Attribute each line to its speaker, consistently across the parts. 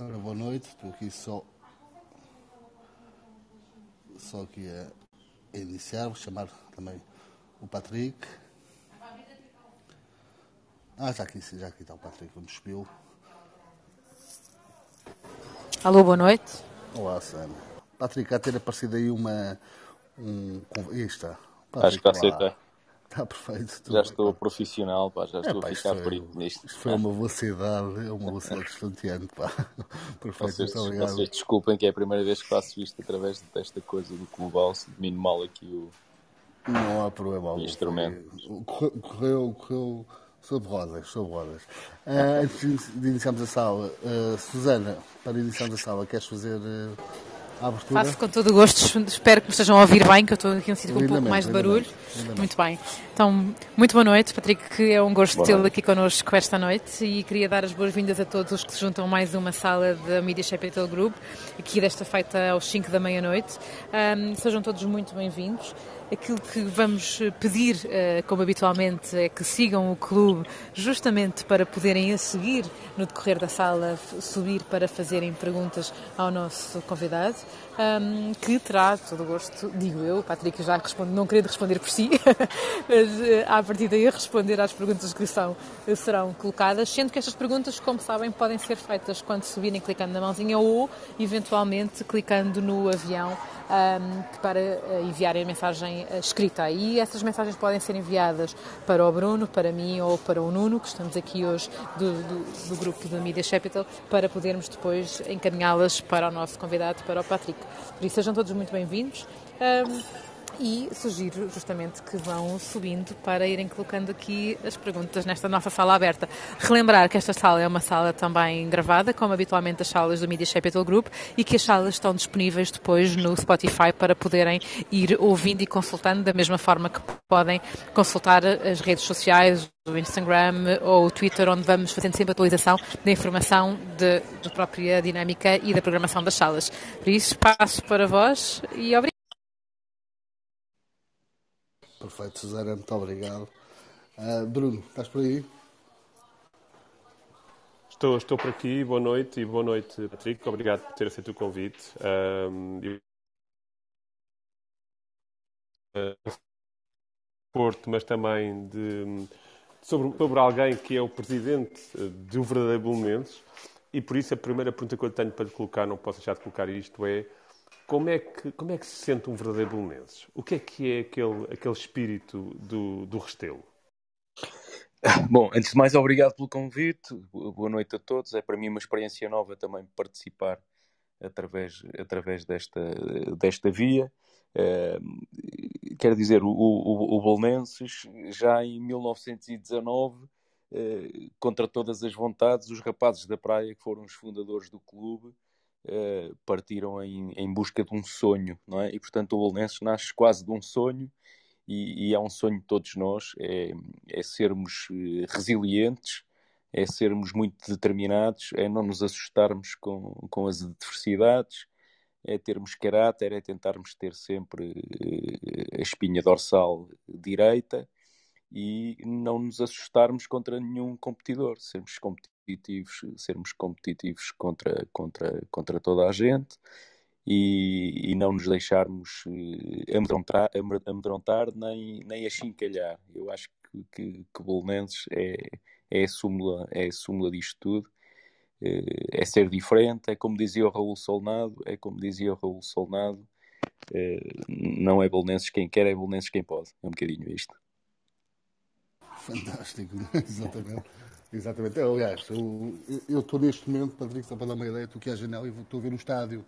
Speaker 1: Ora, boa noite, estou aqui só, só aqui a iniciar, vou chamar também o Patrick. Ah, já aqui, já aqui está o Patrick, vamos espio.
Speaker 2: Alô, boa noite.
Speaker 1: Olá, Sam. Patrick, há de ter aparecido aí uma. Um, aí está.
Speaker 3: Acho que está aceita.
Speaker 1: Está perfeito.
Speaker 3: Já estou profissional, pá, já
Speaker 1: É,
Speaker 3: estou
Speaker 1: pá,
Speaker 3: a ficar ferido nisto.
Speaker 1: Isto foi uma velocidade, é uma velocidade estonteante, pá. Perfeito,
Speaker 3: Vocês,
Speaker 1: muito obrigado.
Speaker 3: vocês desculpem que é a primeira vez que faço isto através desta coisa do global, se domino mal aqui o.
Speaker 1: Não há problema algum.
Speaker 3: Instrumento.
Speaker 1: Correu, correu, correu sobre rodas, sobre rodas. Ah, antes de iniciarmos a sala, ah, Susana, para iniciarmos a sala, queres fazer ah, a abertura?
Speaker 2: Faço com todo o gosto, espero que me estejam a ouvir bem, que eu estou aqui num sítio com um pouco mais de barulho.
Speaker 1: lindamente.
Speaker 2: Muito bem. Então, muito boa noite, Patrick, é um gosto tê-lo aqui connosco esta noite e queria dar as boas-vindas a todos os que se juntam a mais uma sala da Media Capital Group, aqui desta feita aos 5 da meia-noite. Ahm, sejam todos muito bem-vindos. Aquilo que vamos pedir, eh, como habitualmente, é que sigam o clube justamente para poderem a seguir, no decorrer da sala, subir para fazerem perguntas ao nosso convidado, ahm, que terá todo o gosto, digo eu, Patrick já responde, não querendo responder por si, mas eh, à partida ia responder às perguntas que são, serão colocadas, sendo que estas perguntas, como sabem, podem ser feitas quando subirem clicando na mãozinha ou, eventualmente, clicando no avião que para eh, enviarem a mensagem eh, escrita. E essas mensagens podem ser enviadas para o Bruno, para mim ou para o Nuno, que estamos aqui hoje do, do, do grupo da Media Capital, para podermos depois encaminhá-las para o nosso convidado, para o Patrick. Por isso, sejam todos muito bem-vindos. Ahm, e sugiro justamente que vão subindo para irem colocando aqui as perguntas nesta nossa sala aberta. Relembrar que esta sala é uma sala também gravada, como habitualmente as salas do Media Capital Group, e que as salas estão disponíveis depois no Spotify para poderem ir ouvindo e consultando da mesma forma que podem consultar as redes sociais, o Instagram ou o Twitter, onde vamos fazendo sempre atualização da informação da própria dinâmica e da programação das salas. Por isso, passo para vós e obrigado.
Speaker 1: Perfeito, Susana, muito obrigado. Ah, Bruno, estás por aí?
Speaker 4: Estou, estou por aqui, boa noite e boa noite, Patrick. Obrigado por ter aceito o convite. Ah, Porto, mas também de, sobre, sobre alguém que é o presidente eh, do verdadeiro Belenenses e por isso a primeira pergunta que eu tenho para lhe colocar, não posso deixar de colocar isto, é como é que, como é que se sente um verdadeiro Belenenses? O que é que é aquele, aquele espírito do, do Restelo?
Speaker 3: Bom, antes de mais, obrigado pelo convite. Boa noite a todos. É para mim uma experiência nova também participar através, através desta, desta via. Quero dizer, o, o, o Belenenses, já em 1919, eh, contra todas as vontades, os rapazes da praia, que foram os fundadores do clube, eh, partiram em, em busca de um sonho, não é? E portanto o Belenenses nasce quase de um sonho e, e é um sonho de todos nós, é, é sermos eh, resilientes, é sermos muito determinados, é não nos assustarmos com, com as adversidades, é termos caráter, é tentarmos ter sempre eh, a espinha dorsal direita e não nos assustarmos contra nenhum competidor, sermos competitivos, sermos competitivos contra, contra, contra toda a gente e, e não nos deixarmos eh, amedrontar, amedr- amedrontar nem, nem achincalhar. Eu acho que, que, que o Belenenses é, é, a súmula, é a súmula disto tudo. Eh, É ser diferente, é como dizia o Raul Solnado, é como dizia o Raul Solnado, eh, não é Belenenses quem quer, é Belenenses quem pode. É um bocadinho isto.
Speaker 1: Fantástico, exatamente. Exatamente. Aliás, eu estou neste momento, Patrick, só para dar uma ideia, estou aqui à janela e estou a ver o estádio.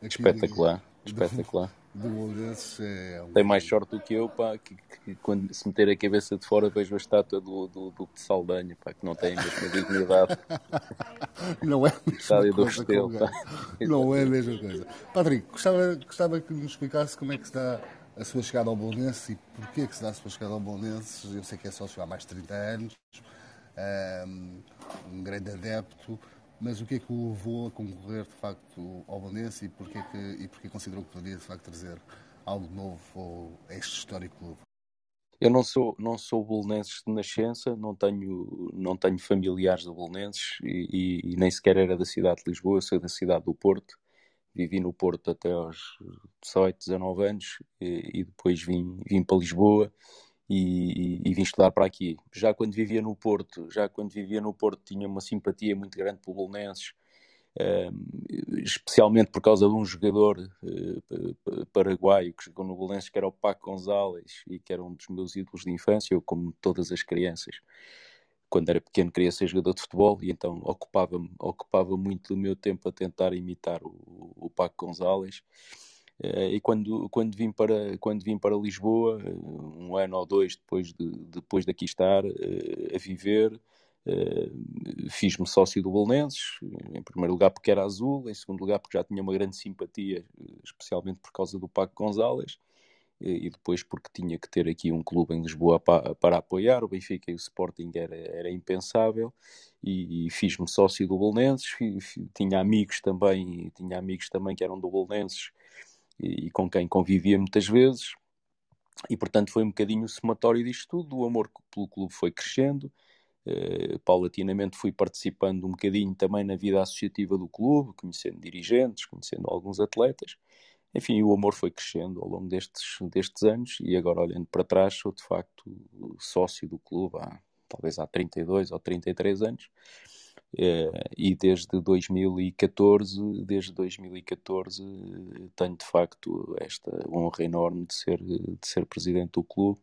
Speaker 3: Espetacular,
Speaker 1: do-
Speaker 3: espetacular.
Speaker 1: Do Bolonenses. É um-
Speaker 3: Tem mais sorte do que eu, pá, que, que quando se meter a cabeça de fora vejo a estátua do, do, do de Saldanha, pá, que não tem a mesma dignidade.
Speaker 1: Não é a mesma
Speaker 3: Estádio do
Speaker 1: coisa.
Speaker 3: Restelo.
Speaker 1: Não é a mesma coisa. Patrick, gostava, gostava que nos explicasse como é que se dá a sua chegada ao Bolonenses e porquê que se dá a sua chegada ao Bolonenses. Eu sei que é só chegar há mais de 30 anos, um grande adepto, mas o que é que o levou a concorrer de facto ao Bolonenses e porquê, que, e porquê considerou que poderia de facto trazer algo novo a este histórico clube?
Speaker 3: Eu não sou, não sou bolonenses de nascença, não tenho, não tenho familiares de bolonenses e, e, e, nem sequer era da cidade de Lisboa, sou da cidade do Porto. Vivi no Porto até aos 18, 19 anos e, e depois vim, vim para Lisboa e, e, vim estudar para aqui. Já quando vivia no Porto, já quando vivia no Porto tinha uma simpatia muito grande por bolonenses, especialmente por causa de um jogador uh, paraguaio que jogou no Belenenses, que era o Paco Gonzalez e que era um dos meus ídolos de infância, eu como todas as crianças. Quando era pequeno queria ser jogador de futebol e então ocupava, ocupava muito do meu tempo a tentar imitar o, o Paco Gonzalez. Uh, e quando, quando, vim para, quando vim para Lisboa, um ano ou dois depois de depois daqui estar uh, a viver, Fiz-me sócio do Bolonenses, em primeiro lugar porque era azul, em segundo lugar porque já tinha uma grande simpatia, especialmente por causa do Paco Gonzalez, e depois porque tinha que ter aqui um clube em Lisboa para, para apoiar, o Benfica e o Sporting era, era impensável, e, e fiz-me sócio do Bolonenses, tinha amigos também, tinha amigos também que eram do Bolonenses e, e com quem convivia muitas vezes, e portanto foi um bocadinho o somatório disto tudo, o amor pelo clube foi crescendo, Uh, paulatinamente fui participando um bocadinho também na vida associativa do clube, conhecendo dirigentes, conhecendo alguns atletas. Enfim, o amor foi crescendo ao longo destes, destes anos e agora olhando para trás sou de facto sócio do clube há talvez há 32 ou 33 anos. Uh, e desde 2014, desde 2014 tenho de facto esta honra enorme de ser, de ser presidente do clube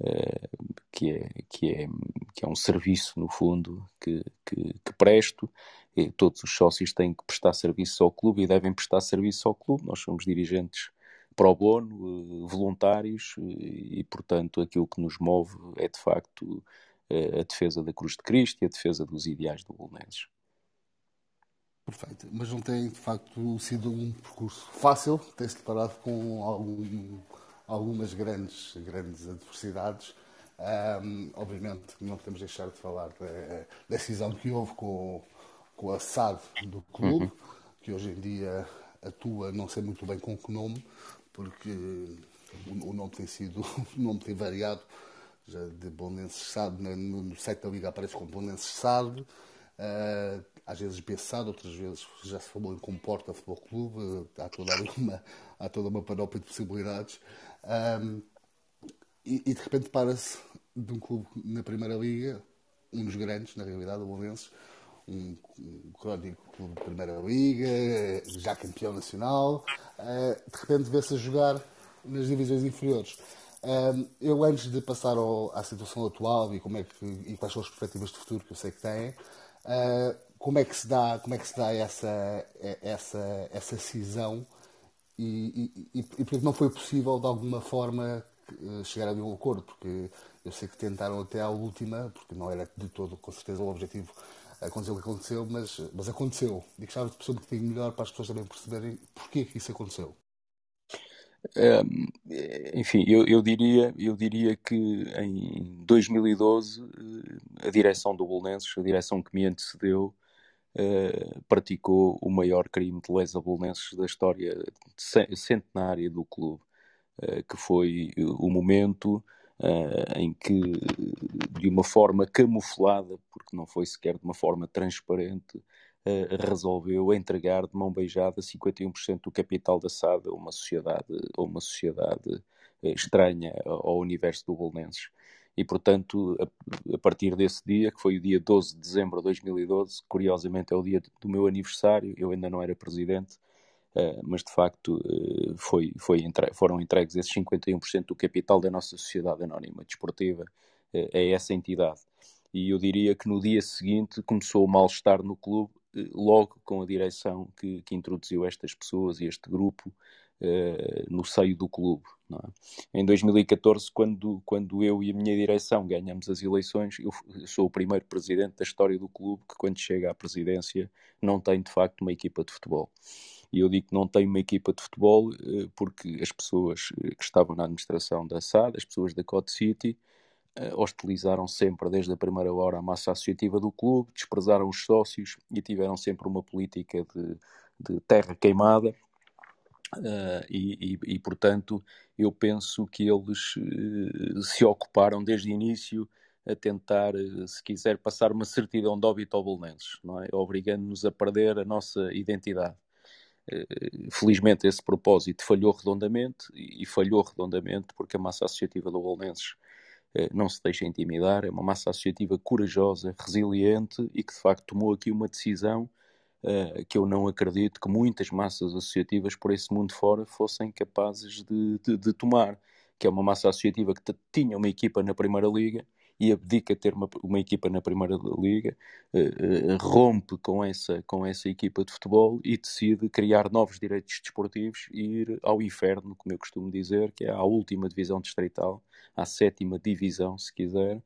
Speaker 3: eh, que, é, que, é, que é um serviço, no fundo, que, que, que presto. E todos os sócios têm que prestar serviço ao clube e devem prestar serviço ao clube. Nós somos dirigentes pro bono, eh, voluntários, e, portanto aquilo que nos move é de facto eh, a defesa da Cruz de Cristo e a defesa dos ideais do Bolonenses.
Speaker 1: Perfeito, mas não tem de facto sido um percurso fácil, tem-se deparado com algum algumas grandes, grandes adversidades. Um, obviamente não podemos deixar de falar da, decisão que houve com, com a SAD do clube, uhum. que hoje em dia atua, não sei muito bem com que nome, porque o, o nome tem sido, o nome tem variado, já de Bonenses SAD, no, no site da Liga aparece como Bonenses SAD, uh, às vezes BSAD, outras vezes já se falou em Comporta Futebol Clube, há toda uma, há toda uma panóplia de possibilidades. Um, e, e, de repente para-se de um clube na Primeira Liga, um dos grandes, na realidade, o Bolonenses, um, um crónico clube de Primeira Liga, já campeão nacional, uh, de repente vê-se a jogar nas divisões inferiores. Um, eu, antes de passar ao, à situação atual e, como é que, e quais são as perspectivas de futuro que eu sei que têm, uh, como é que se dá, como é que se dá essa, essa, essa cisão e, e, e, portanto não foi possível de alguma forma eh, chegar a um acordo, porque eu sei que tentaram até à última, porque não era de todo com certeza o objetivo acontecer o que aconteceu, mas, mas aconteceu. E gostava de perceber um bocadinho melhor para as pessoas também perceberem porquê que isso aconteceu.
Speaker 3: Enfim, eu, eu, diria, eu diria que em 2012 eh, a direção do Bolonenses, a direção que me antecedeu, uh, praticou o maior crime de lesa bolonenses da história centenária do clube, uh, que foi o momento uh, em que, de uma forma camuflada, porque não foi sequer de uma forma transparente, resolveu entregar de mão beijada 51% do capital da SAD a uma sociedade, uma sociedade estranha ao universo do Bolonenses e, portanto, a, partir desse dia, que foi o dia 12 de dezembro de 2012, curiosamente é o dia do meu aniversário, eu ainda não era presidente, uh, mas de facto foi, foi entre, foram entregues esses 51% do capital da nossa sociedade anónima desportiva a essa entidade. E eu diria que no dia seguinte começou o mal-estar no clube, logo com a direção que, que introduziu estas pessoas e este grupo uh, no seio do clube. É? Em 2014, quando, quando eu e a minha direção ganhamos as eleições, eu sou o primeiro presidente da história do clube que, quando chega à presidência, não tem de facto uma equipa de futebol. E eu digo que não tem uma equipa de futebol uh, porque as pessoas eh, que estavam na administração da SAD, as pessoas da Code City, hostilizaram sempre, desde a primeira hora, a massa associativa do clube, desprezaram os sócios e tiveram sempre uma política de, de terra queimada Uh, e, e, e, portanto, eu penso que eles uh, se ocuparam desde o início a tentar, uh, se quiser, passar uma certidão de óbito ao Bolonenses, é? obrigando-nos a perder a nossa identidade. felizmente, esse propósito falhou redondamente e, falhou redondamente porque a massa associativa do Bolonenses não se deixa intimidar, é uma massa associativa corajosa, resiliente e que de facto tomou aqui uma decisão uh, que eu não acredito que muitas massas associativas por esse mundo fora fossem capazes de, de, de tomar, que é uma massa associativa que tinha uma equipa na Primeira Liga e abdica ter uma, uma equipa na Primeira Liga, uh, uh, rompe com essa, com essa equipa de futebol e decide criar novos direitos desportivos e ir ao inferno, como eu costumo dizer, que é à última divisão distrital, à sétima divisão, se quiser,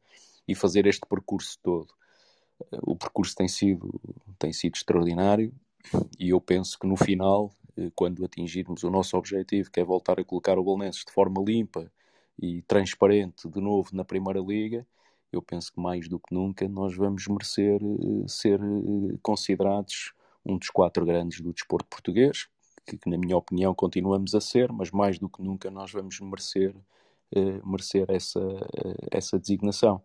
Speaker 3: e fazer este percurso todo. O percurso tem sido, tem sido extraordinário e eu penso que no final, eh, quando atingirmos o nosso objetivo, que é voltar a colocar o Bolonenses de forma limpa e transparente de novo na Primeira Liga, eu penso que mais do que nunca nós vamos merecer eh, ser eh, considerados um dos quatro grandes do desporto português, que, que, na minha opinião continuamos a ser, mas mais do que nunca nós vamos merecer, merecer essa, essa designação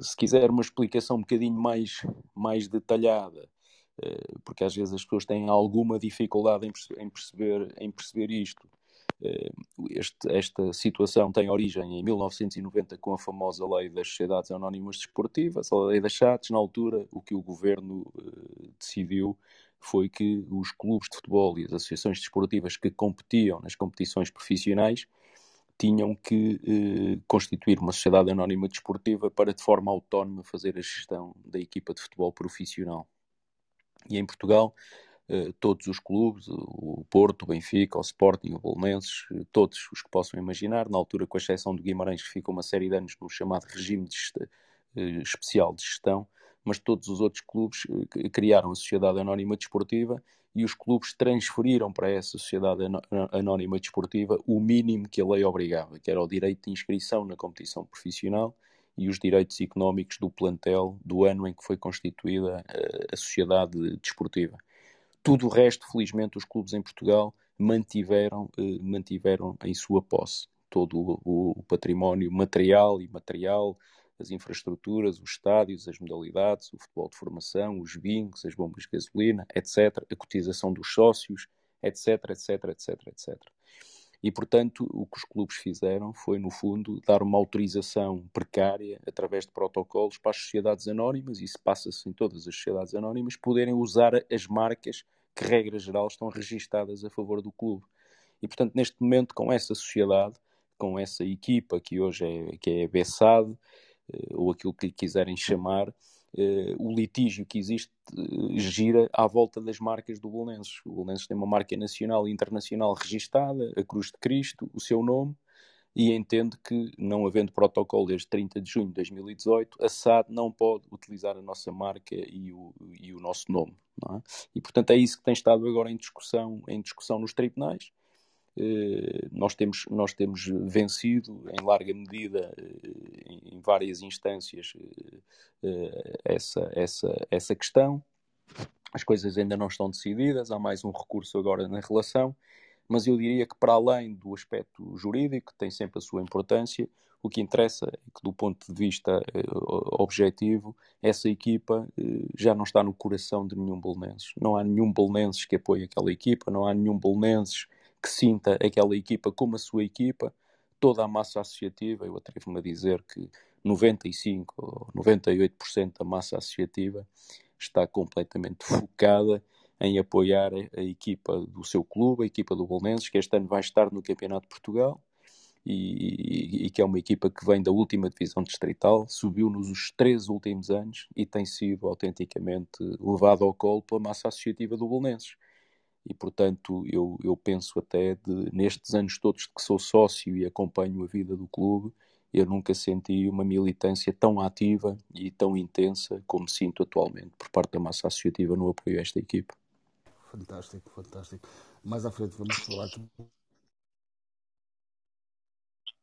Speaker 3: se quiser uma explicação um bocadinho mais, mais detalhada, eh, porque às vezes as pessoas têm alguma dificuldade em perceber, em perceber isto. Eh, este, esta situação tem origem em 1990 com a famosa lei das sociedades anónimas desportivas, a lei das chates. Na altura, o que o governo uh, decidiu foi que os clubes de futebol e as associações desportivas que competiam nas competições profissionais tinham que eh, constituir uma sociedade anónima desportiva para, de forma autónoma, fazer a gestão da equipa de futebol profissional. E em Portugal, eh, todos os clubes, o Porto, o Benfica, o Sporting, o Bolonenses, eh, todos os que possam imaginar, na altura, com exceção do Guimarães, que ficou uma série de anos no chamado regime de gestão, eh, especial de gestão, mas todos os outros clubes criaram a sociedade anónima desportiva e os clubes transferiram para essa sociedade anónima desportiva o mínimo que a lei obrigava, que era o direito de inscrição na competição profissional e os direitos económicos do plantel do ano em que foi constituída eh, a sociedade desportiva. Tudo o resto, felizmente, os clubes em Portugal mantiveram, eh, mantiveram em sua posse todo o património material e imaterial, as infraestruturas, os estádios, as modalidades, o futebol de formação, os bingos, as bombas de gasolina, etc., a cotização dos sócios, etc., etc., etc., etc. E, portanto, o que os clubes fizeram foi, no fundo, dar uma autorização precária, através de protocolos, para as sociedades anónimas, e isso passa-se em todas as sociedades anónimas, poderem usar as marcas que, regra geral, estão registadas a favor do clube. E, portanto, neste momento, com essa sociedade, com essa equipa que hoje é, que é a BESAD, eh, ou aquilo que lhe quiserem chamar, Uh, o litígio que existe uh, gira à volta das marcas do Bolonenses. O Bolonenses tem uma marca nacional e internacional registada, a Cruz de Cristo, o seu nome, e entende que, não havendo protocolo desde 30 de junho de 2018, a SAD não pode utilizar a nossa marca e o, e o nosso nome. É? E, portanto, é isso que tem estado agora em discussão, em discussão nos tribunais. Eh, nós temos, nós temos vencido em larga medida, eh, em várias instâncias, eh, essa, essa, essa questão. As coisas ainda não estão decididas, há mais um recurso agora na relação, mas eu diria que, para além do aspecto jurídico, que tem sempre a sua importância, o que interessa é que, do ponto de vista objetivo, essa equipa já não está no coração de nenhum bolonenses. Não há nenhum bolonenses que apoie aquela equipa, não há nenhum bolonenses que sinta aquela equipa como a sua equipa, toda a massa associativa, eu atrevo-me a dizer que 95 ou 98% da massa associativa está completamente focada em apoiar a, equipa do seu clube, a equipa do Bolonenses, que este ano vai estar no Campeonato de Portugal e, e, que é uma equipa que vem da última divisão distrital, subiu nos os três últimos anos e tem sido autenticamente levado ao colo pela massa associativa do Bolonenses e portanto eu, eu penso até de nestes anos todos que sou sócio e acompanho a vida do clube eu nunca senti uma militância tão ativa e tão intensa como sinto atualmente por parte da massa associativa no apoio a esta equipe.
Speaker 1: Fantástico, fantástico. Mais à frente vamos falar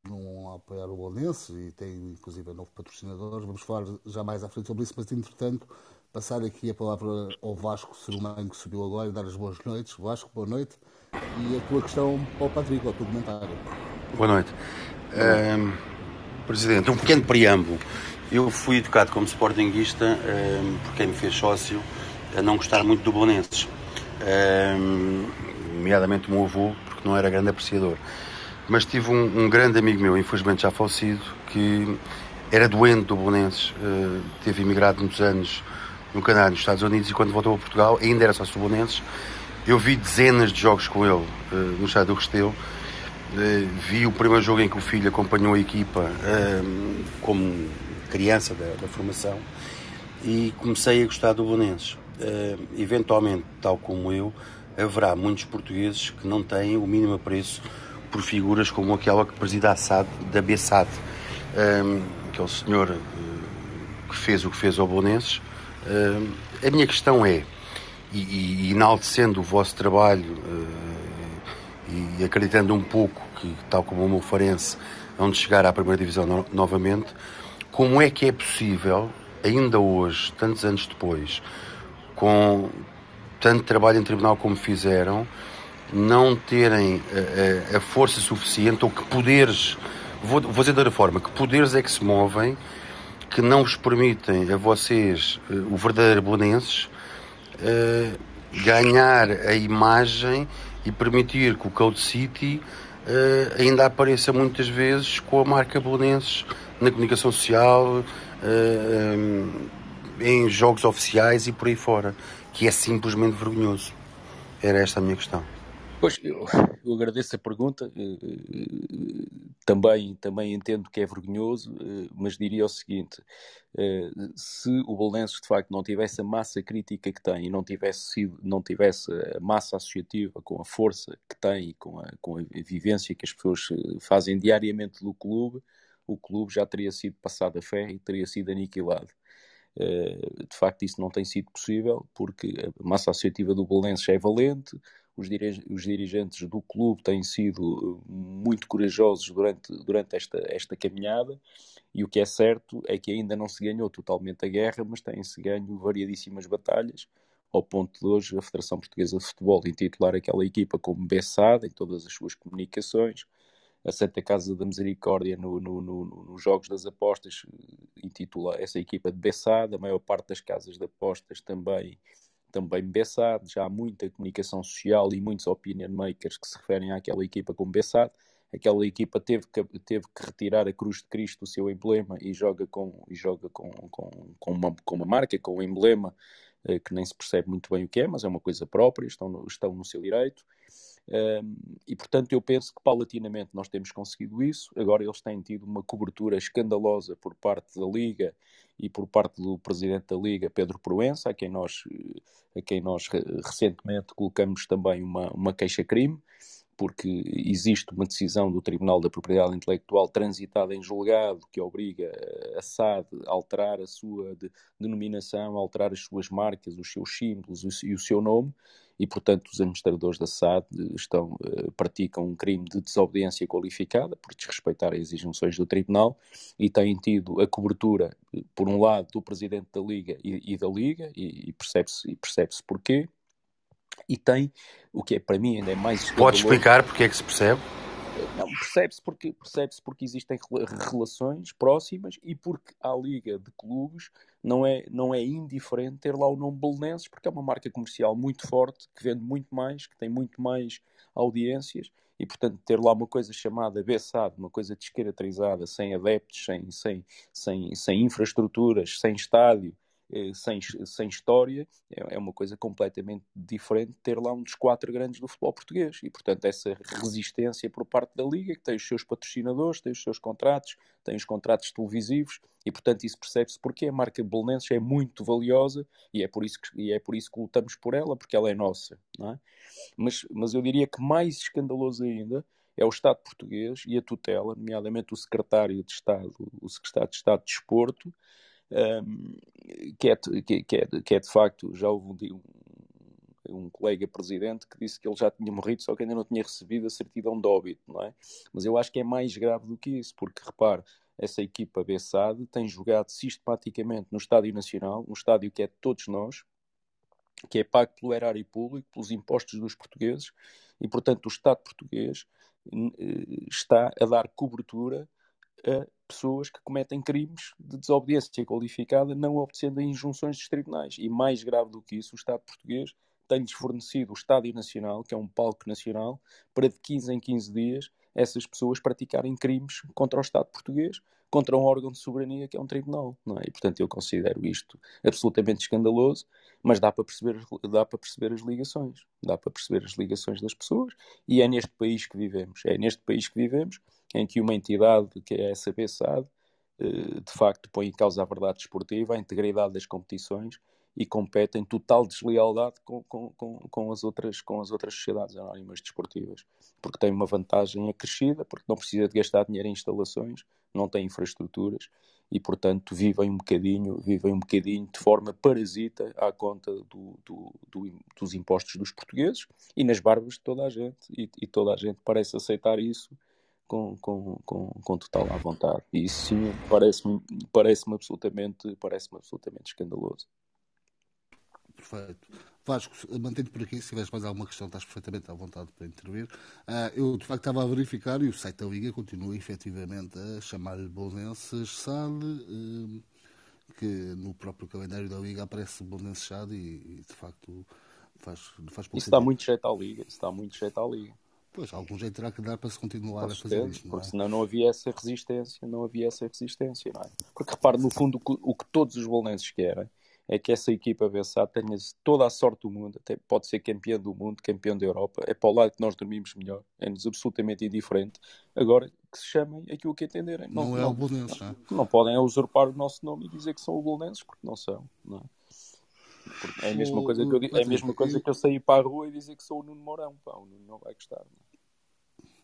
Speaker 1: não apoiar o Bolonense e tem inclusive novo patrocinador. Vamos falar já mais à frente sobre isso, mas entretanto passar aqui a palavra ao Vasco Ser que subiu agora e dar as boas noites. Vasco, boa noite. E a tua questão para o Patrick, ou o teu comentário.
Speaker 5: Boa noite. Um, Presidente, um pequeno preâmbulo. Eu fui educado como sportinguista um, por quem me fez sócio a não gostar muito do Bolonenses. Um, nomeadamente o meu avô, porque não era grande apreciador. Mas tive um, um grande amigo meu, infelizmente já falecido, que era doente do Bolonenses, uh, teve imigrado muitos anos no Canadá, nos Estados Unidos, e quando voltou a Portugal, ainda era sócio do Bolonenses, eu vi dezenas de jogos com ele uh, no estádio do Restelo. Uh, vi o primeiro jogo em que o filho acompanhou a equipa uh, como criança da, da, formação e comecei a gostar do Bolonenses. eventualmente, tal como eu, haverá muitos portugueses que não têm o mínimo apreço por figuras como aquela que presida a SAD da BSAD, aquele senhor que fez o que fez ao Bolonenses. a minha questão é, e, e enaltecendo o vosso trabalho uh, e acreditando um pouco que, tal como o meu Farense, vão chegar à primeira divisão no, novamente, como é que é possível, ainda hoje, tantos anos depois, com tanto trabalho em tribunal como fizeram, não terem a, a, a força suficiente ou que poderes, vou, vou dizer de outra forma, que poderes é que se movem que não vos permitem a vocês, uh, o verdadeiro bonenses, uh, ganhar a imagem e permitir que o Code City uh, ainda apareça muitas vezes com a marca Belenenses na comunicação social, em jogos oficiais e por aí fora, que é simplesmente vergonhoso. Era esta a minha questão.
Speaker 3: Pois, eu, eu agradeço a pergunta. Eh, também, também entendo que é vergonhoso, eh, mas diria o seguinte: eh, se o Belenenses de facto não tivesse a massa crítica que tem e não tivesse, sido, não tivesse a massa associativa com a força que tem e com a, com a vivência que as pessoas fazem diariamente do clube, o clube já teria sido passado a fé e teria sido aniquilado. De facto, isso não tem sido possível porque a massa associativa do Belenenses é valente, os, dirigentes do clube têm sido eh, muito corajosos durante, durante esta, esta caminhada. E o que é certo é que ainda não se ganhou totalmente a guerra, mas têm-se ganho variadíssimas batalhas, ao ponto de hoje a Federação Portuguesa de Futebol intitular aquela equipa como Bessada em todas as suas comunicações, a Santa Casa da Misericórdia no, no, no, nos Jogos das Apostas intitula essa equipa de Bessada, a maior parte das casas de apostas também também Bessad, já há muita comunicação social e muitos opinion makers que se referem àquela equipa como Bessad. Aquela equipa teve que, teve que retirar a Cruz de Cristo, o seu emblema, e joga com, e joga com, com, com, uma, com uma marca, com um emblema eh, que nem se percebe muito bem o que é, mas é uma coisa própria, estão no, estão no seu direito. Um, e portanto eu penso que paulatinamente nós temos conseguido isso. Agora eles têm tido uma cobertura escandalosa por parte da Liga e por parte do Presidente da Liga, Pedro Proença, a quem nós, a quem nós recentemente colocamos também uma, uma queixa-crime, porque existe uma decisão do Tribunal da Propriedade Intelectual transitada em julgado que obriga a SAD a alterar a sua de, denominação, a alterar as suas marcas, os seus símbolos e o seu nome, e, portanto, os administradores da SAD estão, uh, praticam um crime de desobediência qualificada por desrespeitar as exigências do Tribunal e têm tido a cobertura, por um lado, do Presidente da Liga e, e da Liga, e, e percebe-se percebe porquê, e tem o que é para mim ainda é mais.
Speaker 5: Pode explicar porque é que se percebe?
Speaker 3: Não, percebe-se porque, percebe porque existem relações próximas e porque a Liga de Clubes não é, não é indiferente ter lá o nome Belenenses, porque é uma marca comercial muito forte, que vende muito mais, que tem muito mais audiências, e portanto ter lá uma coisa chamada Bessado, uma coisa descaracterizada, sem adeptos, sem, sem, sem, sem infraestruturas, sem estádio, sem, sem história, é, é uma coisa completamente diferente ter lá um dos quatro grandes do futebol português. E, portanto, essa resistência por parte da Liga, que tem os seus patrocinadores, tem os seus contratos, tem os contratos televisivos, e, portanto, isso percebe-se porque a marca Belenenses é muito valiosa e é, por isso que, e é por isso que lutamos por ela, porque ela é nossa. É? mas, mas eu diria que mais escandaloso ainda é o Estado português e a tutela, nomeadamente o secretário de Estado, o secretário de Estado de Desporto, que, é, que, é, que é de facto, já houve um, um colega presidente que disse que ele já tinha morrido, só que ainda não tinha recebido a certidão de óbito, não é? Mas eu acho que é mais grave do que isso, porque repare, essa equipa Bessade tem jogado sistematicamente no Estádio Nacional, um estádio que é de todos nós, que é pago pelo erário público, pelos impostos dos portugueses, e, portanto, o Estado português eh, está a dar cobertura a pessoas que cometem crimes de desobediência qualificada, não obtendo injunções dos tribunais. E mais grave do que isso, o Estado português tem-lhes fornecido o Estádio Nacional, que é um palco nacional, para de 15 em 15 dias essas pessoas praticarem crimes contra o Estado português, contra um órgão de soberania que é um tribunal, não é? E, portanto, eu considero isto absolutamente escandaloso, mas dá para perceber, dá para perceber as ligações, dá para perceber as ligações das pessoas, e é neste país que vivemos, é neste país que vivemos, em que uma entidade que é a SAB-SAD, eh, de facto põe em causa a verdade desportiva, a integridade das competições e compete em total deslealdade com, com, com, com, as outras, com as outras sociedades anónimas desportivas, porque tem uma vantagem acrescida, porque não precisa de gastar dinheiro em instalações, não tem infraestruturas e, portanto, vivem um bocadinho, vivem um bocadinho de forma parasita à conta do, do, do, dos impostos dos portugueses e nas barbas de toda a gente, e, e toda a gente parece aceitar isso com, com, com, com total à vontade. E isso sim parece-me parece absolutamente, parece absolutamente escandaloso.
Speaker 1: Perfeito. Vasco, mantendo por aqui, se tiveres mais alguma questão, estás perfeitamente à vontade para intervir. Uh, eu, de facto, estava a verificar e o site da Liga continua efetivamente a chamar-lhe Bolonenses SAD, uh, que no próprio calendário da Liga aparece Bolonenses SAD e, e, de facto, faz, faz
Speaker 3: pouco Isso dá muito jeito à Liga. Dá muito jeito à Liga.
Speaker 1: Pois, algum jeito terá que dar para se continuar a fazer isto.
Speaker 3: Porque é? senão não havia essa resistência, não havia essa resistência, não é? Porque repare, no fundo, o que, todos os bolonenses querem é que essa equipa Bessá tenha toda a sorte do mundo, até pode ser campeão do mundo, campeão da Europa, é para o lado que nós dormimos melhor, é-nos absolutamente indiferente. Agora, que se chamem aquilo que entenderem.
Speaker 1: Não, não é o Bolonenses, não,
Speaker 3: é? não podem usurpar o nosso nome e dizer que são o Bolonenses, porque não são, não é? Porque é a mesma coisa que eu, é a mesma coisa que eu sair para a rua e dizer que sou o Nuno Mourão, pá, o Nuno não vai gostar, não é?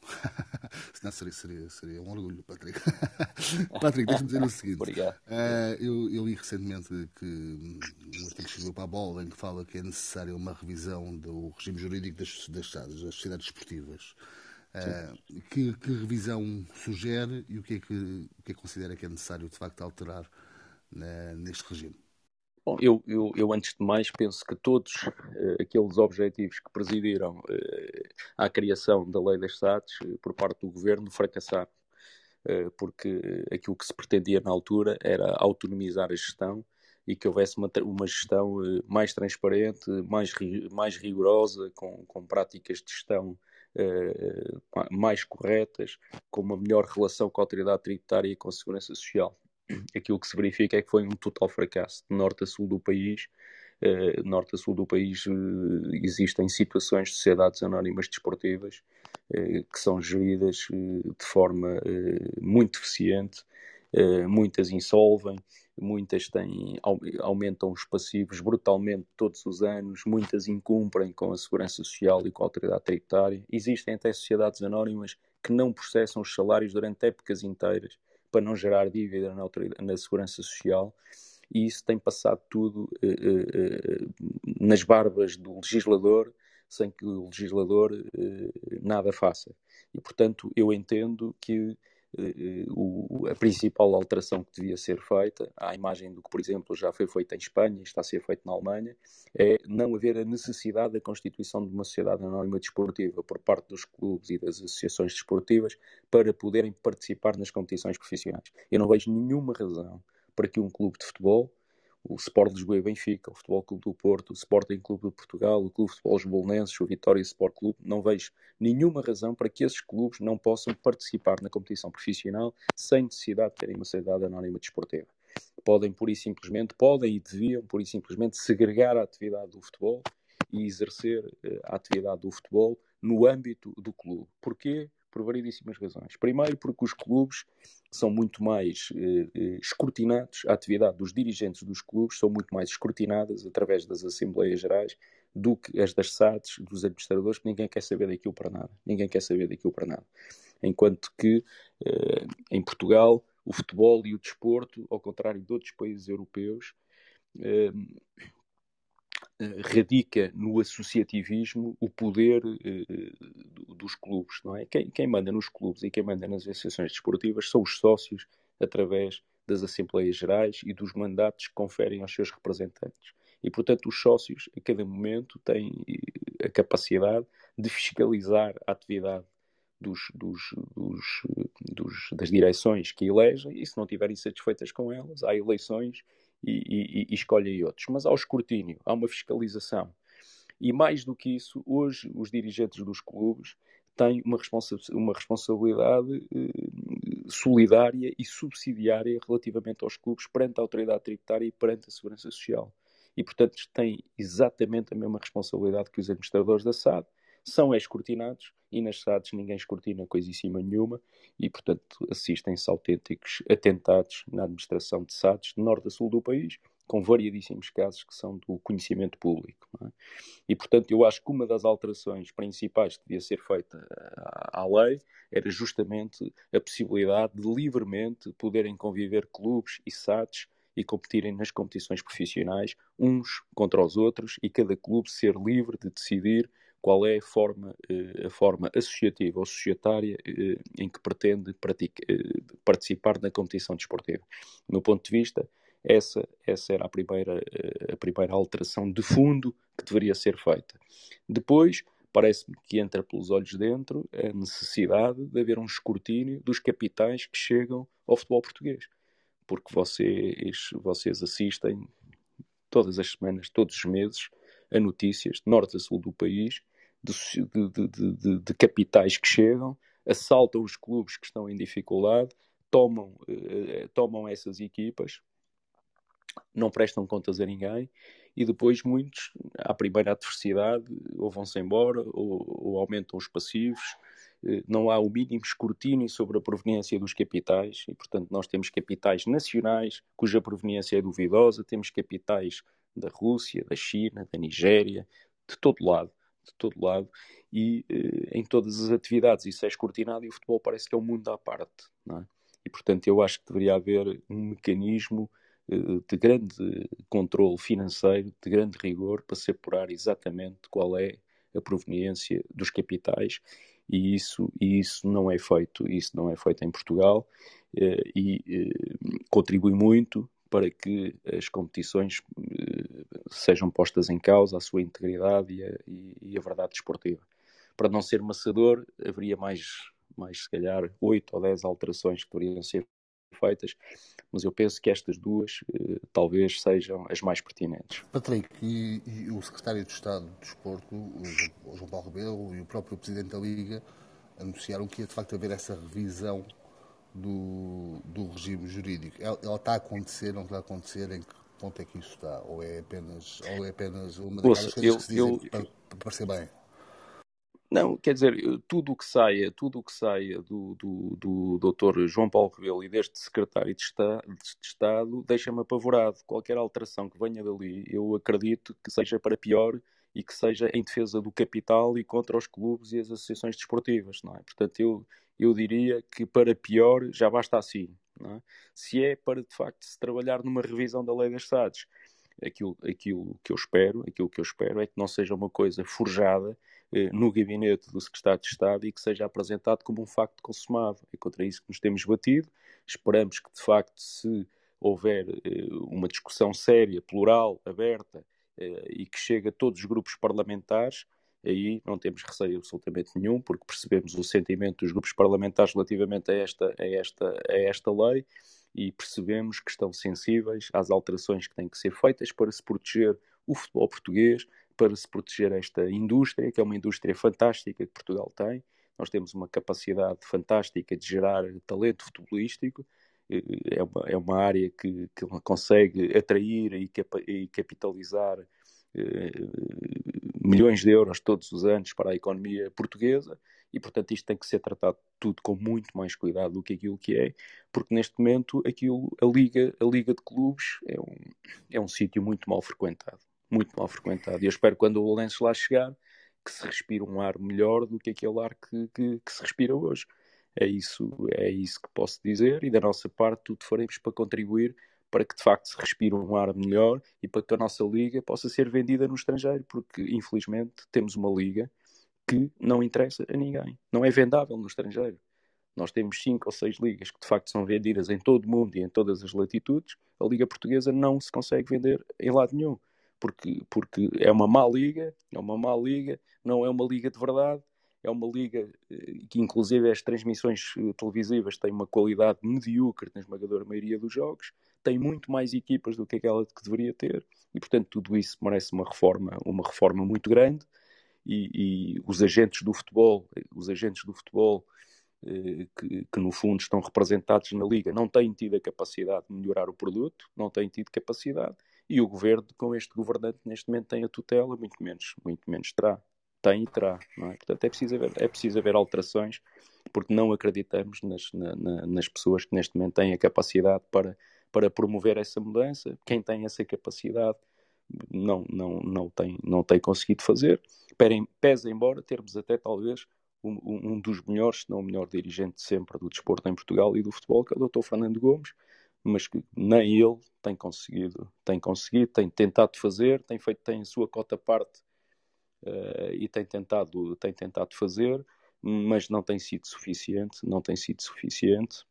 Speaker 1: Não, seria, seria, seria um orgulho, Patrick. Patrick, deixa-me dizer o seguinte.
Speaker 3: Obrigado.
Speaker 1: Uh, eu, eu, li recentemente que um artigo escreveu para a bola em que fala que é necessária uma revisão do regime jurídico das, das, das sociedades esportivas. Uh, que, que, revisão sugere e o que, é que, o que é que considera que é necessário de facto alterar uh, neste regime?
Speaker 3: Bom, eu, eu, eu, antes de mais penso que todos uh, aqueles objetivos que presidiram uh, à criação da lei das SATs uh, por parte do governo fracassaram, porque aquilo que se pretendia na altura era autonomizar a gestão e que houvesse uma, uma gestão mais transparente, mais, mais rigorosa, com, com práticas de gestão mais corretas, com uma melhor relação com a autoridade tributária e com a segurança social aquilo que se verifica é que foi um total fracasso de norte a sul do país. Uh, norte a sul do país uh, existem situações de sociedades anónimas desportivas uh, que são geridas de forma muito deficiente, muitas insolvem, muitas têm, aumentam os passivos brutalmente todos os anos, muitas incumprem com a segurança social e com a autoridade tributária. Existem até sociedades anónimas que não processam os salários durante épocas inteiras para não gerar dívida na, na segurança social e isso tem passado tudo uh, uh, nas barbas do legislador sem que o legislador uh, nada faça. E, portanto, eu entendo que o, a principal alteração que devia ser feita, à imagem do que, por exemplo, já foi feita em Espanha e está a ser feito na Alemanha, é não haver a necessidade da constituição de uma sociedade anónima desportiva por parte dos clubes e das associações desportivas para poderem participar nas competições profissionais. Eu não vejo nenhuma razão para que um clube de futebol o Sport Lisboa e Benfica, o Futebol Clube do Porto, o Sporting Clube de Portugal, o Clube de Futebol Bolonenses, o Vitória Sport Clube, não vejo nenhuma razão para que esses clubes não possam participar na competição profissional sem necessidade de terem uma sociedade anónima desportiva. Podem, pura e simplesmente, podem e deviam, pura e simplesmente, segregar a atividade do futebol e exercer uh, a atividade do futebol no âmbito do clube. Porquê? Por variedíssimas razões. Primeiro, porque os clubes são muito mais eh, eh, escrutinados, a atividade dos dirigentes dos clubes são muito mais escrutinadas através das Assembleias Gerais do que as das SADs, dos administradores, que ninguém quer saber daquilo para nada. Ninguém quer saber daquilo para nada. Enquanto que eh, em Portugal o futebol e o desporto, ao contrário de outros países europeus, eh, radica no associativismo o poder uh, dos clubes, não é? Quem, quem, manda nos clubes e quem manda nas associações desportivas são os sócios através das Assembleias Gerais e dos mandatos que conferem aos seus representantes. E, portanto, os sócios, a cada momento, têm a capacidade de fiscalizar a atividade dos, dos, dos, das direções que elegem e, se não estiverem satisfeitas com elas, há eleições e, e, e escolhem outros. Mas há o escrutínio, há uma fiscalização. E mais do que isso, hoje os dirigentes dos clubes têm uma, responsa uma responsabilidade eh, solidária e subsidiária relativamente aos clubes perante a autoridade tributária e perante a segurança social. E, portanto, têm exatamente a mesma responsabilidade que os administradores da SAD, são escrutinados e nas SADs ninguém escrutina coisíssima nenhuma e, portanto, assistem-se autênticos atentados na administração de SADs de norte a sul do país, com variadíssimos casos que são do conhecimento público. É? E, portanto, eu acho que uma das alterações principais que devia ser feita à, à lei era justamente a possibilidade de livremente poderem conviver clubes e SADs e competirem nas competições profissionais uns contra os outros e cada clube ser livre de decidir qual é a forma, eh, a forma associativa ou societária eh, em que pretende eh, participar na competição desportiva. Meu ponto de vista, essa, essa era a primeira, a primeira alteração de fundo que deveria ser feita. Depois, parece-me que entra pelos olhos dentro a necessidade de haver um escrutínio dos capitais que chegam ao futebol português. Porque vocês, vocês assistem todas as semanas, todos os meses, a notícias de norte a sul do país de, de, de, de, capitais que chegam, assaltam os clubes que estão em dificuldade, tomam, eh, tomam essas equipas, não prestam contas a ninguém e depois muitos, à primeira adversidade, ou vão-se embora ou, ou, aumentam os passivos. Eh, não há o mínimo escrutínio sobre a proveniência dos capitais e, portanto, nós temos capitais nacionais cuja proveniência é duvidosa, temos capitais da Rússia, da China, da Nigéria, de todo lado de todo lado e eh, em todas as atividades isso é escrutinado e o futebol parece que é um mundo à parte. É? E portanto eu acho que deveria haver um mecanismo eh, de grande controle financeiro, de grande rigor, para se apurar exatamente qual é a proveniência dos capitais e isso, e isso não é feito, isso não é feito em Portugal eh, e contribui muito para que as competições eh, sejam postas em causa, a sua integridade e a, e, a verdade desportiva. Para não ser maçador, haveria mais, mais se calhar, oito ou dez alterações que deveriam ser feitas, mas eu penso que estas duas eh, talvez sejam as mais pertinentes.
Speaker 1: Patrick, e, e, o secretário de Estado do Desporto, o João Paulo Rebelo, e o próprio presidente da Liga anunciaram que ia de facto haver essa revisão do, do regime jurídico. Ela, ela, está a acontecer, não está a acontecer? Em que ponto é que isso está? Ou é apenas, ou é apenas uma das coisas eu, que se dizem eu, para, para parecer bem?
Speaker 3: Não, quer dizer, tudo o que saia, tudo o que saia do, do, do Dr. João Paulo Rebelo e deste secretário de Estado, de Estado deixa-me apavorado. Qualquer alteração que venha dali, eu acredito que seja para pior e que seja em defesa do capital e contra os clubes e as associações desportivas, não é? Portanto, eu, eu diria que para pior já basta assim. É? Se é para de facto se trabalhar numa revisão da lei das SADs, aquilo, aquilo que eu espero, aquilo que eu espero é que não seja uma coisa forjada eh, no gabinete do secretário de Estado e que seja apresentado como um facto consumado. É contra isso que nos temos batido. Esperamos que de facto se houver eh, uma discussão séria, plural, aberta eh, e que chegue a todos os grupos parlamentares, aí não temos receio absolutamente nenhum, porque percebemos o sentimento dos grupos parlamentares relativamente a esta, a esta, a esta lei e percebemos que estão sensíveis às alterações que têm que ser feitas para se proteger o futebol português, para se proteger esta indústria, que é uma indústria fantástica que Portugal tem. Nós temos uma capacidade fantástica de gerar talento futebolístico, é uma, é uma área que, que consegue atrair e, cap, e capitalizar eh, milhões de euros todos os anos para a economia portuguesa e, portanto, isto tem que ser tratado tudo com muito mais cuidado do que aquilo que é, porque neste momento aquilo, a liga, a liga de clubes é um, é um sítio muito mal frequentado, muito mal frequentado. E eu espero quando o Valenço lá chegar que se respire um ar melhor do que aquele ar que, que, que se respira hoje. É isso, é isso que posso dizer e da nossa parte tudo faremos para contribuir para que de facto se respire um ar melhor e para que a nossa liga possa ser vendida no estrangeiro, porque infelizmente temos uma liga que não interessa a ninguém, não é vendável no estrangeiro. Nós temos cinco ou seis ligas que de facto são vendidas em todo o mundo e em todas as latitudes. A Liga Portuguesa não se consegue vender em lado nenhum, porque, porque é uma má liga, é uma má liga, não é uma liga de verdade, é uma liga eh, que, inclusive, as transmissões eh, televisivas têm uma qualidade medíocre na esmagadora maioria dos jogos, tem muito mais equipas do que aquela que deveria ter, e, portanto, tudo isso merece uma reforma, uma reforma muito grande. E, e os agentes do futebol, os agentes do futebol eh, que, que, no fundo estão representados na liga, não têm tido a capacidade de melhorar o produto, não têm tido capacidade, e o governo, com este governante neste momento tem a tutela, muito menos, muito menos terá tem e terá. É? Portanto, é preciso, haver, é preciso haver alterações, porque não acreditamos nas, na, na, nas pessoas que neste momento têm a capacidade para, para promover essa mudança. Quem tem essa capacidade não, não, não, tem, não tem conseguido fazer. Pese embora termos até talvez um, um, dos melhores, se não o melhor dirigente sempre do desporto em Portugal e do futebol, que é o Dr. Fernando Gomes, mas que nem ele tem conseguido, tem conseguido, tem tentado fazer, tem feito, tem a sua cota parte uh, e tem tentado, tem tentado fazer, mas não tem sido suficiente, não tem sido suficiente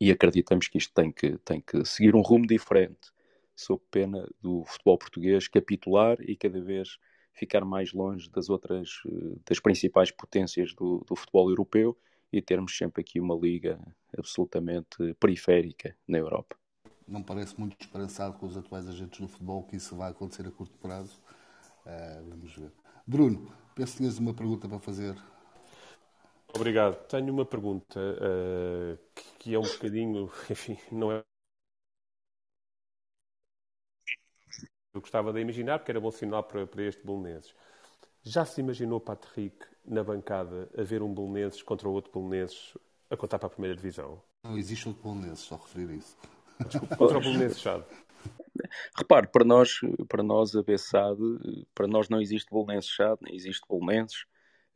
Speaker 3: e acreditamos que isto tem que, tem que seguir um rumo diferente, sob pena do futebol português capitular e cada vez ficar mais longe das outras, eh, das principais potências do, do futebol europeu e termos sempre aqui uma liga absolutamente periférica na Europa.
Speaker 1: Não parece muito esperançado com os atuais agentes do futebol que isso vai acontecer a curto prazo. Uh, vamos ver. Bruno, penso que tinhas uma pergunta para fazer.
Speaker 4: Obrigado. Tenho uma pergunta uh, que é um bocadinho, enfim, não é. Eu gostava de imaginar, porque era bom sinal para, para este Belenenses. Já se imaginou, Patrick, na bancada, a ver um Belenenses contra o outro Belenenses a contar para a primeira divisão?
Speaker 1: Não existe outro Belenenses, só referir isso.
Speaker 4: Desculpa, contra o Belenenses, Chado.
Speaker 3: Repare, para nós, para nós a Bessade, para nós não existe Bolonenses Chade, nem existe Bolonenses.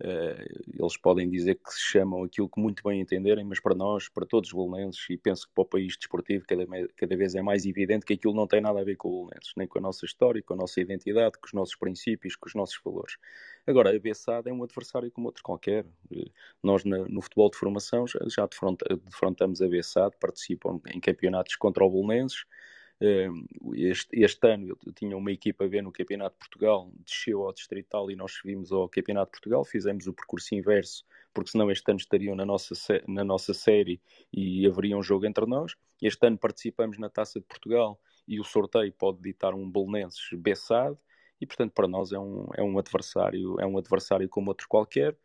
Speaker 3: Uh, eles podem dizer que se chamam aquilo que muito bem entenderem, mas para nós, para todos os bolonenses, e penso que para o país desportivo cada, cada vez é mais evidente que aquilo não tem nada a ver com o bolonenses, nem com a nossa história, com a nossa identidade, com os nossos princípios, com os nossos valores. Agora, a Bessade é um adversário como outro qualquer. Uh, nós, no futebol de formação, já, já defrontamos a Bessade, participam em campeonatos contra o bolonenses, este, este, ano eu tinha uma equipa ver no Campeonato de Portugal, desceu ao Distrital e nós subimos ao Campeonato de Portugal, fizemos o percurso inverso, porque senão este ano estariam na nossa, na nossa série e haveria um jogo entre nós. Este ano participamos na Taça de Portugal e o sorteio pode ditar um Belenenses Bessade e portanto para nós é um, é um adversário é um adversário como outro qualquer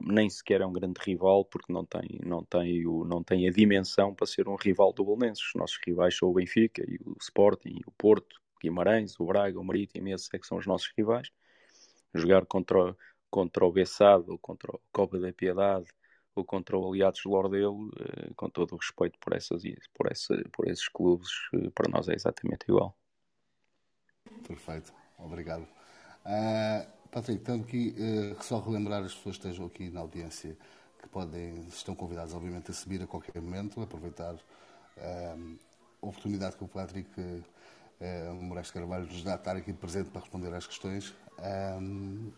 Speaker 3: nem sequer é um grande rival porque não tem, não, tem o, não tem a dimensão para ser um rival do Bolonenses. Os nossos rivais são o Benfica e o Sporting, o Porto, o Guimarães, o Braga, o Marítimo, esses é que são os nossos rivais. Jogar contra, contra o Bessado, ou contra o Copa da Piedade, ou contra o Aliados de Lordelo, eh, com todo o respeito por, essas, por, essa, por esses clubes, eh, para nós é exatamente igual.
Speaker 1: Perfeito, obrigado. Uh... Patrick, tenho aqui uh, só relembrar as pessoas que estejam aqui na audiência que podem, estão convidados, obviamente, a subir a qualquer momento, aproveitar uh, a oportunidade que o Patrick uh, Moraes Carvalho nos dá estar aqui presente para responder às questões. Um,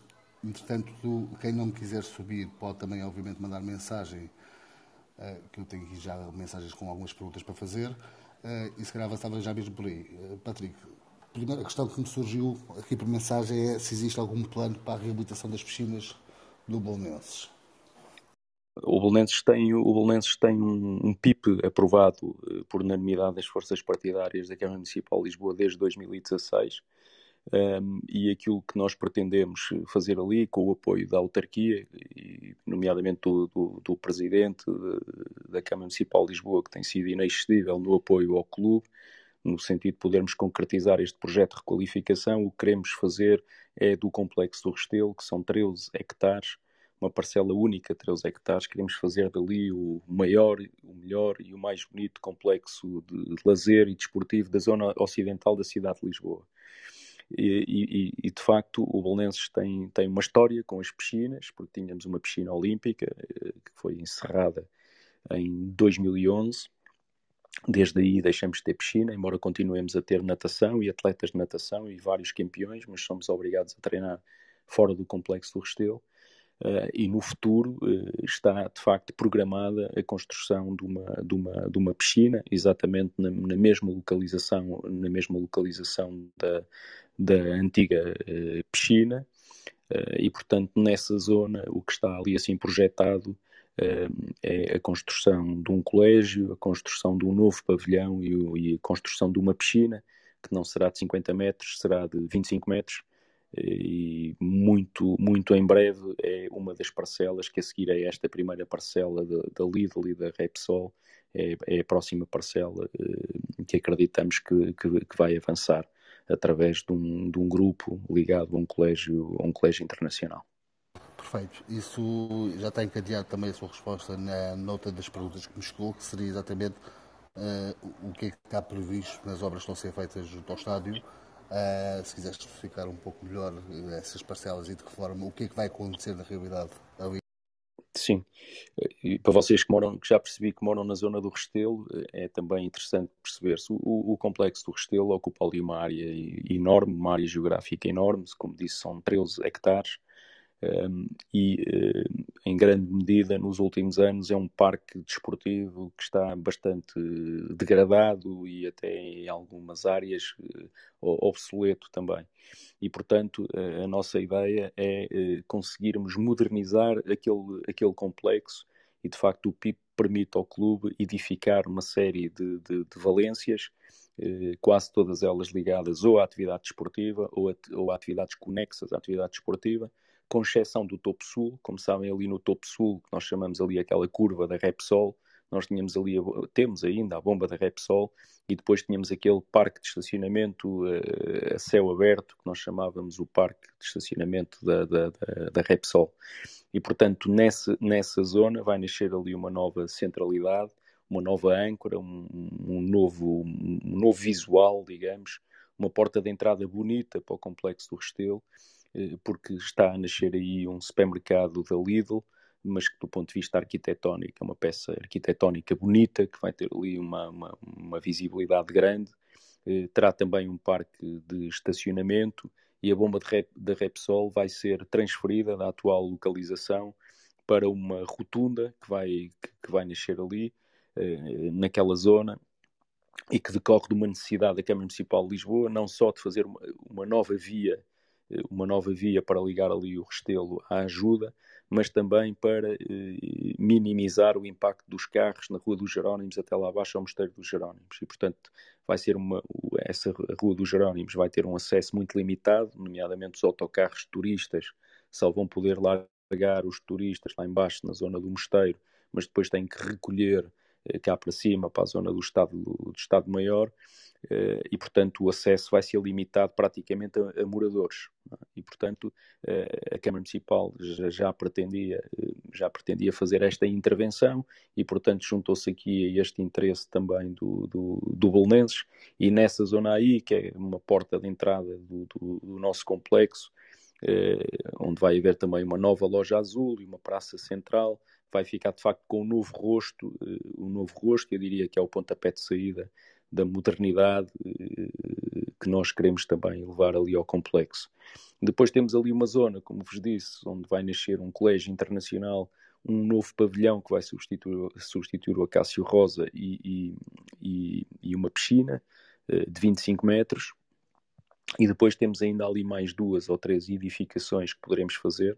Speaker 1: entretanto, quem não me quiser subir pode também, obviamente, mandar mensagem, uh, que eu tenho aqui já mensagens com algumas perguntas para fazer, uh, e se calhar avançava já mesmo por aí. Patrick, primeira questão que me surgiu aqui por mensagem é se existe algum plano para a reabilitação das piscinas do Bolonenses.
Speaker 3: O Bolonenses tem, o Bolonenses tem um, um, PIP aprovado uh, por unanimidade das forças partidárias da Câmara Municipal de Lisboa desde 2016 um, e aquilo que nós pretendemos fazer ali com o apoio da autarquia, e, nomeadamente do, do, do Presidente da Câmara Municipal de Lisboa, que tem sido inexcedível no apoio ao clube, no sentido de podermos concretizar este projeto de requalificação, o que queremos fazer é do Complexo do Restelo, que são 13 hectares, uma parcela única, 13 hectares, queremos fazer dali o maior, o melhor e o mais bonito complexo de, lazer e desportivo da zona ocidental da cidade de Lisboa. E, e, e, de facto o Belenenses tem, tem uma história com as piscinas, porque tínhamos uma piscina olímpica eh, que foi encerrada em 2011 Desde aí deixamos de ter piscina, embora continuemos a ter natação e atletas de natação e vários campeões, mas somos obrigados a treinar fora do complexo do Restelo. Uh, e no futuro uh, está de facto programada a construção de uma, de uma, de uma piscina, exatamente na, na mesma localização, na mesma localização da, da antiga uh, piscina, e portanto nessa zona o que está ali assim projetado é a construção de um colégio, a construção de um novo pavilhão e, a construção de uma piscina, que não será de 50 metros, será de 25 metros, e muito, muito em breve é uma das parcelas que a seguir a esta primeira parcela da Lidl e da Repsol é, é, a próxima parcela eh, que acreditamos que, que, que, vai avançar através de um, de um grupo ligado a um colégio, a um colégio internacional.
Speaker 1: Perfeito. Isso já está encadeado também a sua resposta na nota das perguntas que me chegou, que seria exatamente uh, o que é que está previsto nas obras que estão a ser feitas junto ao estádio Uh, se quiseres especificar um pouco melhor eh, essas parcelas e de que forma, o que é que vai acontecer na realidade ali?
Speaker 3: Sim, e para vocês que moram, que já percebi que moram na zona do Restelo, é também interessante perceber-se. O, o, complexo do Restelo ocupa ali uma área enorme, uma área geográfica enorme, como disse, são 13 hectares, um, e uh, em grande medida nos últimos anos é um parque desportivo que está bastante degradado e até em algumas áreas uh, obsoleto também. E portanto uh, a nossa ideia é conseguirmos modernizar aquele, aquele complexo e de facto o PIB permite ao clube edificar uma série de, de, de valências quase todas elas ligadas ou à atividade desportiva ou a, ou a atividades conexas à atividade desportiva, com exceção do topo sul, como sabem ali no topo sul, que nós chamamos ali aquela curva da Repsol, nós tínhamos ali, temos ainda a bomba da Repsol, e depois tínhamos aquele parque de estacionamento uh, a céu aberto, que nós chamávamos o parque de estacionamento da, da, da, da Repsol. E, portanto, nessa, nessa zona vai nascer ali uma nova centralidade, uma nova âncora, um, um novo, um novo visual, digamos, uma porta de entrada bonita para o complexo do Restelo, porque está a nascer aí um supermercado da Lidl, mas que do ponto de vista arquitetónico é uma peça arquitetónica bonita, que vai ter ali uma, uma, uma visibilidade grande. Eh, terá também um parque de estacionamento e a bomba da Repsol vai ser transferida da atual localização para uma rotunda que vai, que, que vai nascer ali, eh, naquela zona, e que decorre de uma necessidade da Câmara Municipal de Lisboa, não só de fazer uma, uma nova via uma nova via para ligar ali o Restelo à ajuda, mas também para eh, minimizar o impacto dos carros na Rua dos Jerónimos até lá abaixo ao Mosteiro dos Jerónimos. E, portanto, vai ser uma, essa Rua dos Jerónimos vai ter um acesso muito limitado, nomeadamente os autocarros turistas só vão poder largar os turistas lá embaixo na zona do Mosteiro, mas depois têm que recolher eh, cá para cima, para a zona do Estado, do estado Maior, e, portanto, o acesso vai ser limitado praticamente a, a moradores. É? E, portanto, eh, a Câmara Municipal já, já, pretendia, eh, já pretendia fazer esta intervenção e, portanto, juntou-se aqui a este interesse também do, do, do Belenenses e nessa zona aí, que é uma porta de entrada do, do, do nosso complexo, onde vai haver também uma nova loja azul e uma praça central, vai ficar de facto com um novo rosto, um novo rosto, eu diria que é o pontapé de saída da modernidade eh, que nós queremos também levar ali ao complexo. Depois temos ali uma zona, como vos disse, onde vai nascer um colégio internacional, um novo pavilhão que vai substituir, substituir o Acácio Rosa e, e, e, uma piscina eh, de 25 metros. E depois temos ainda ali mais duas ou três edificações que poderemos fazer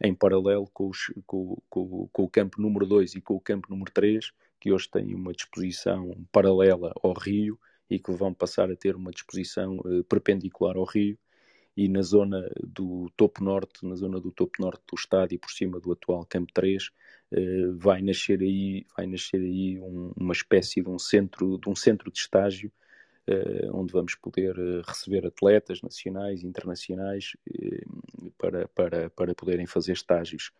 Speaker 3: em paralelo com, os, com, com, com o campo número 2 e com o campo número 3, que hoje têm uma disposição paralela ao rio e que vão passar a ter uma disposição uh, perpendicular ao rio e na zona do topo norte, na zona do topo norte do estádio, por cima do atual Campo 3, uh, eh, vai nascer aí, vai nascer aí um, uma espécie de um centro, de um centro de estágio uh, onde vamos poder receber atletas nacionais e internacionais para, para, para poderem fazer estágios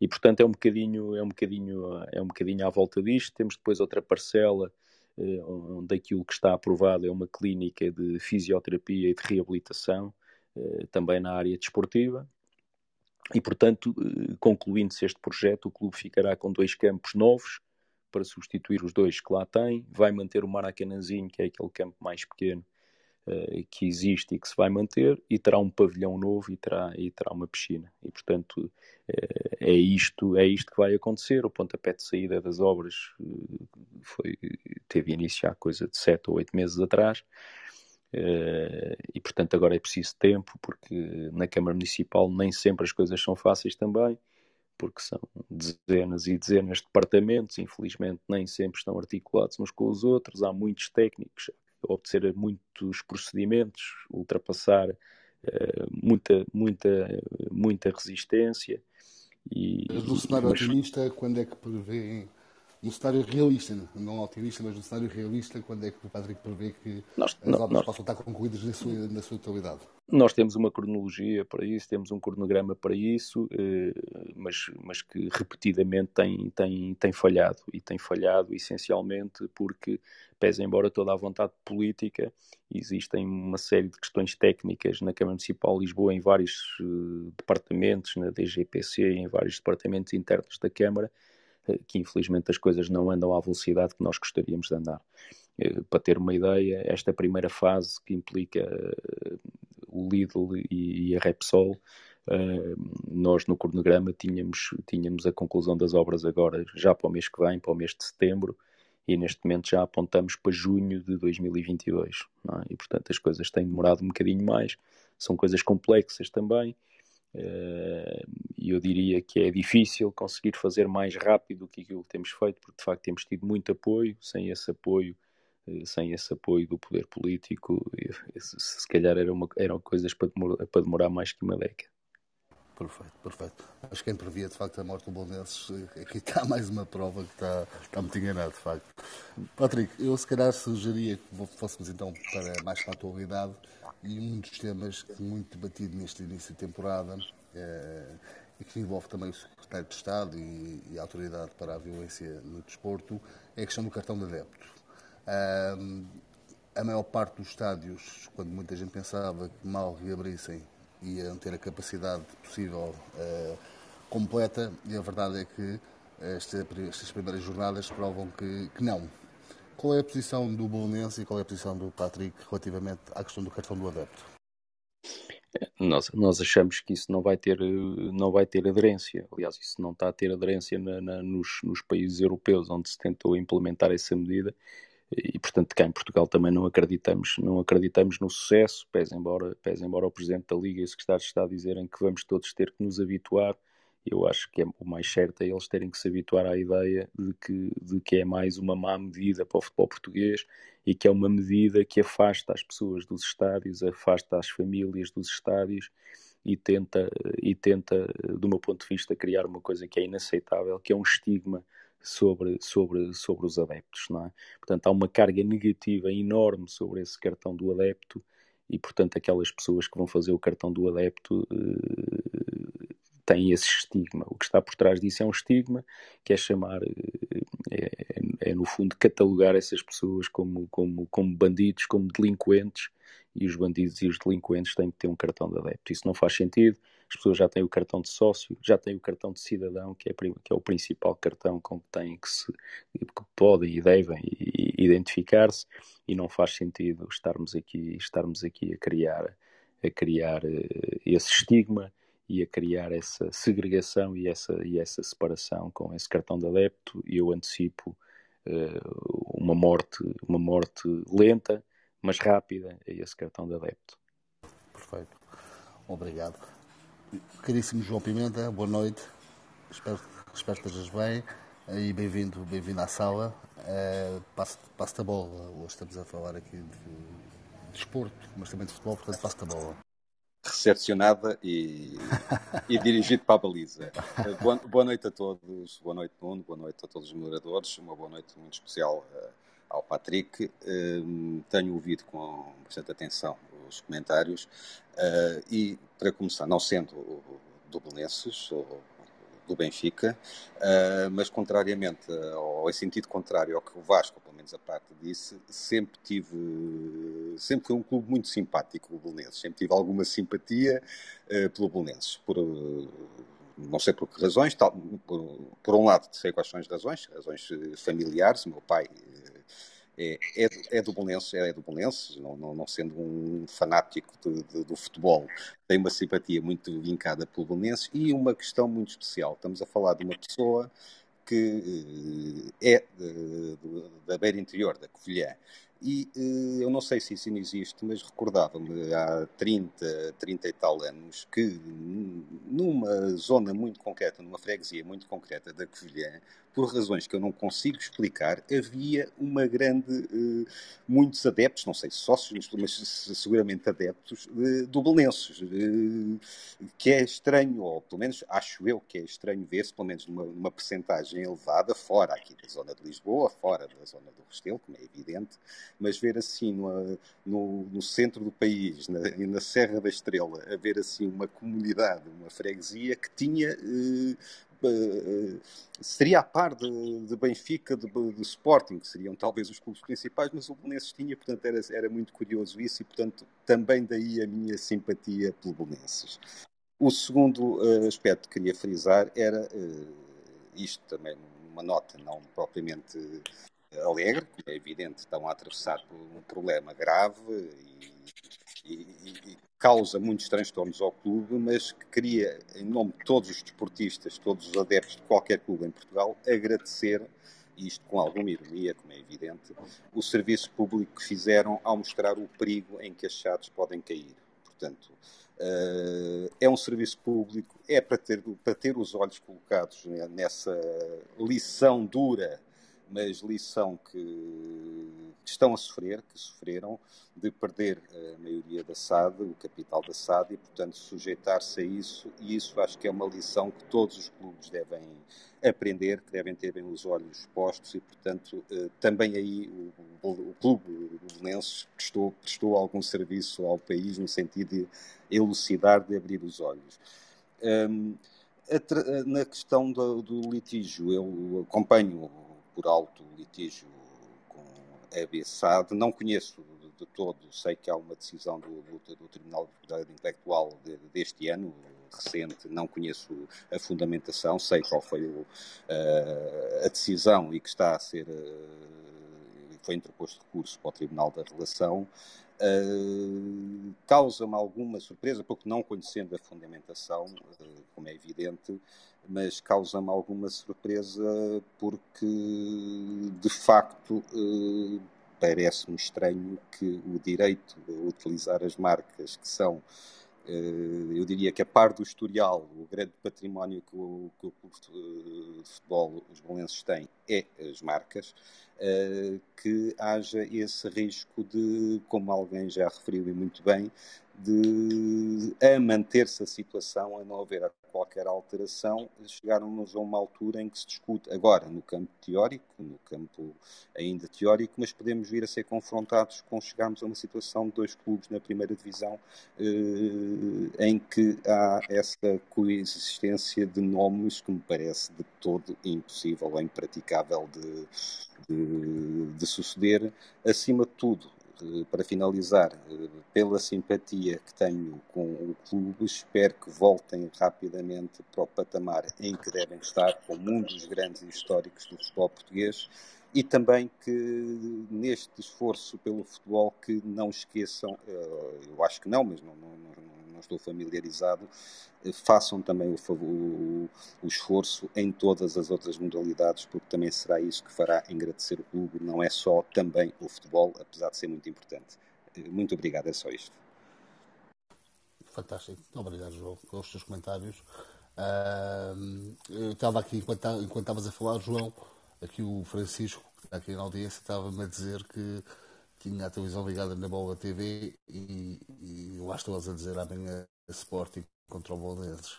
Speaker 3: e portanto é um bocadinho é um bocadinho é um bocadinho à volta disto. Temos depois outra parcela eh, onde aquilo que está aprovado é uma clínica de fisioterapia e de reabilitação eh, também na área desportiva. E portanto eh, concluindo-se este projeto o clube ficará com dois campos novos para substituir os dois que lá tem. Vai manter o Maracanãzinho que é aquele campo mais pequeno que existe e que se vai manter, e terá um pavilhão novo e terá, e terá uma piscina. E, portanto, uh, é, isto, é isto que vai acontecer. O pontapé de saída das obras uh, foi, teve início há coisa de sete ou oito meses atrás. e portanto agora é preciso tempo porque na Câmara Municipal nem sempre as coisas são fáceis também porque são dezenas e dezenas de departamentos, infelizmente nem sempre estão articulados uns com os outros, há muitos técnicos a muitos procedimentos, ultrapassar uh, muita, muita, muita resistência.
Speaker 1: E, Mas no cenário mas... otimista, quando é que prevê no cenário realista, não otimista, mas no cenário realista, quando é que o Patrick prevê que nós, as obras nós, possam estar concluídas na sua, na sua totalidade?
Speaker 3: Nós temos uma cronologia para isso, temos um cronograma para isso, eh, mas, mas que repetidamente tem, tem, tem falhado. E tem falhado essencialmente porque, pese embora toda a vontade política, existem uma série de questões técnicas na Câmara Municipal de Lisboa, em vários uh, departamentos, na DGPC, em vários departamentos internos da Câmara, que infelizmente as coisas não andam à velocidade que nós gostaríamos de andar. Eh, para ter uma ideia, esta primeira fase que implica eh, o Lidl e a Repsol, eh, nós no cronograma tínhamos, tínhamos a conclusão das obras agora já para o mês que vem, para o mês de setembro, e neste momento já apontamos para junho de 2022. É? E portanto as coisas têm demorado um bocadinho mais, são coisas complexas também, e eu diria que é difícil conseguir fazer mais rápido do que aquilo que temos feito, porque de facto temos tido muito apoio, sem esse apoio, eh, sem esse apoio do poder político, se calhar eram, uma, eram coisas para demorar, para demorar mais que uma década.
Speaker 1: Perfeito, perfeito. Acho que quem previa de facto a morte do Bolonenses, eh, aqui está mais uma prova que está, está muito enganado, de facto. Patrick, eu se calhar sugeria que fôssemos então para mais para a atualidade e um dos temas muito debatido neste início de temporada é, e que envolve também o Secretário de Estado e, e, a Autoridade para a Violência no Desporto é a questão do cartão de adepto. a maior parte dos estádios, quando muita gente pensava que mal reabrissem, iam ter a capacidade possível uh, completa, e a verdade é que estas primeiras jornadas provam que, que não. Qual é a posição do Bolonense e qual é a posição do Patrick relativamente à questão do cartão do adepto?
Speaker 3: Nós, nós achamos que isso não vai ter, não vai ter aderência. Aliás, isso não está a ter aderência na, na, nos, nos países europeus onde se tentou implementar essa medida e portanto cá em Portugal também não acreditamos não acreditamos no sucesso pese embora pese embora o presidente da liga e o secretário de estado dizerem que vamos todos ter que nos habituar eu acho que é, o mais certo é eles terem que se habituar à ideia de que, de que é mais uma má medida para o futebol português e que é uma medida que afasta as pessoas dos estádios, afasta as famílias dos estádios e tenta, e tenta, do meu ponto de vista, criar uma coisa que é inaceitável, que é um estigma sobre, sobre, sobre os adeptos. Não é? Portanto, há uma carga negativa enorme sobre esse cartão do adepto e, portanto, aquelas pessoas que vão fazer o cartão do adepto eh, tem esse estigma. O que está por trás disso é um estigma que é chamar, eh, é, é, no fundo catalogar essas pessoas como, como, como bandidos, como delinquentes, e os bandidos e os delinquentes têm que ter um cartão de adepto. Isso não faz sentido. As pessoas já têm o cartão de sócio, já têm o cartão de cidadão, que é, que é o principal cartão com que têm que se que podem e devem identificar-se, e não faz sentido estarmos aqui, estarmos aqui a criar, a criar eh, esse estigma e a criar essa segregação e essa, e essa separação com esse cartão de adepto e eu antecipo uh, uma morte uma morte lenta mas rápida a esse cartão de adepto.
Speaker 1: Perfeito. Obrigado. Caríssimo João Pimenta, boa noite. Espero, espero que estejas bem e bem-vindo bem, -vindo, à sala. Uh, passo-te a bola. Hoje estamos a falar aqui de, de desporto, mas também de futebol, portanto passo-te a bola
Speaker 6: recepcionada e, e dirigido para a baliza. Boa, boa, noite a todos, boa noite Nuno, boa noite a todos os moderadores, uma boa noite muito especial uh, ao Patrick. Uh, tenho ouvido com bastante atenção os comentários uh, e, para começar, não sendo do Belenenses, do Benfica, uh, mas contrariamente ao sentido contrário ao que o Vasco, pelo menos a parte disse, sempre tive, sempre foi um clube muito simpático, o Belenenses, sempre tive alguma simpatia uh, pelo Belenenses, por não sei por que razões, tal, por, por, um lado sei quais são as razões, razões familiares, meu pai é, é, é do Bolonenses, é do Bolonenses, não, não, não sendo um fanático de, de, do futebol, tem uma simpatia muito vincada pelo Bolonenses e uma questão muito especial. Estamos a falar de uma pessoa que é da beira interior, da Covilhã, e eh, eu não sei se isso ainda existe, mas recordava-me há 30, 30 e tal anos que numa zona muito concreta, numa freguesia muito concreta da Covilhã, por razões que eu não consigo explicar, havia uma grande, eh, muitos adeptos, não sei se sócios, mas seguramente adeptos, do Belenenses, eh, que é estranho, ou pelo menos acho eu que é estranho ver-se, pelo menos numa, numa percentagem elevada, fora aqui da zona de Lisboa, fora da zona do Restelo, como é evidente, mas ver assim no, no, no centro do país, na, na, Serra da Estrela, haver assim uma comunidade, uma freguesia que tinha. Eh, eh, seria a par de, de Benfica, de, de, Sporting, que seriam talvez os clubes principais, mas o Belenenses tinha, portanto era, era muito curioso isso e, portanto, também daí a minha simpatia pelo Belenenses. O segundo uh, aspecto que queria frisar era uh, isto também, uma nota não propriamente alegre, como é evidente, estão a atravessar por um problema grave e, e, e, causa muitos transtornos ao clube, mas que queria, em nome de todos os desportistas, todos os adeptos de qualquer clube em Portugal, agradecer, isto com alguma ironia, como é evidente, o serviço público que fizeram ao mostrar o perigo em que as chaves podem cair. Portanto, Uh, é um serviço público, é para ter, para ter os olhos colocados nessa lição dura mas lição que estão a sofrer, que sofreram, de perder a maioria da SAD, o capital da SAD, e, portanto, sujeitar-se a isso, e isso acho que é uma lição que todos os clubes devem aprender, que devem ter bem os olhos postos, e, portanto, eh, também aí o, o, o clube do prestou, prestou algum serviço ao país no sentido de elucidar, de abrir os olhos. Um, na questão do, do litígio, eu acompanho por alto litígio com a BSAD. Não conheço de, de, todo, sei que há uma decisão do, do, do Tribunal de Propriedade Intelectual de, deste ano, recente, não conheço a fundamentação, sei qual foi o, uh, a decisão e que está a ser. Uh, foi interposto recurso para o Tribunal da Relação. Uh, causa-me alguma surpresa, porque não conhecendo a fundamentação, uh, como é evidente, mas causa-me alguma surpresa porque, de facto, uh, parece-me estranho que o direito de utilizar as marcas que são eu diria que a par do historial, o grande património que o, que o clube de futebol, os bolenses têm, é as marcas. Eh, que haja esse risco de, como alguém já referiu e muito bem, de a manter-se a situação, a não haver qualquer alteração, chegarmos a uma altura em que se discute, agora no campo teórico, no campo ainda teórico, mas podemos vir a ser confrontados com chegarmos a uma situação de dois clubes na primeira divisão eh, em que há essa coexistência de nomes que me parece de todo impossível ou impraticável de, de, de suceder. Acima de tudo, para finalizar, eh, pela simpatia que tenho com o clube, espero que voltem rapidamente para o patamar em que devem estar, como um dos grandes históricos do futebol português, e também que neste esforço pelo futebol que não esqueçam, eh, eu acho que não, mas não, não, não estou familiarizado, eh, façam também o, o, o, esforço em todas as outras modalidades, porque também será isso que fará engrandecer o clube, não é só também o futebol, apesar de ser muito importante. Muito obrigado, é só isto.
Speaker 1: Fantástico, obrigado, João, pelos teus comentários. Uh, eu estava aqui, enquanto, enquanto estavas a falar, João, aqui o Francisco, que está aqui na audiência, estava-me a dizer que tinha a televisão ligada na Bola TV e, e lá eles a dizer amanhã Sporting contra o Bolonenses.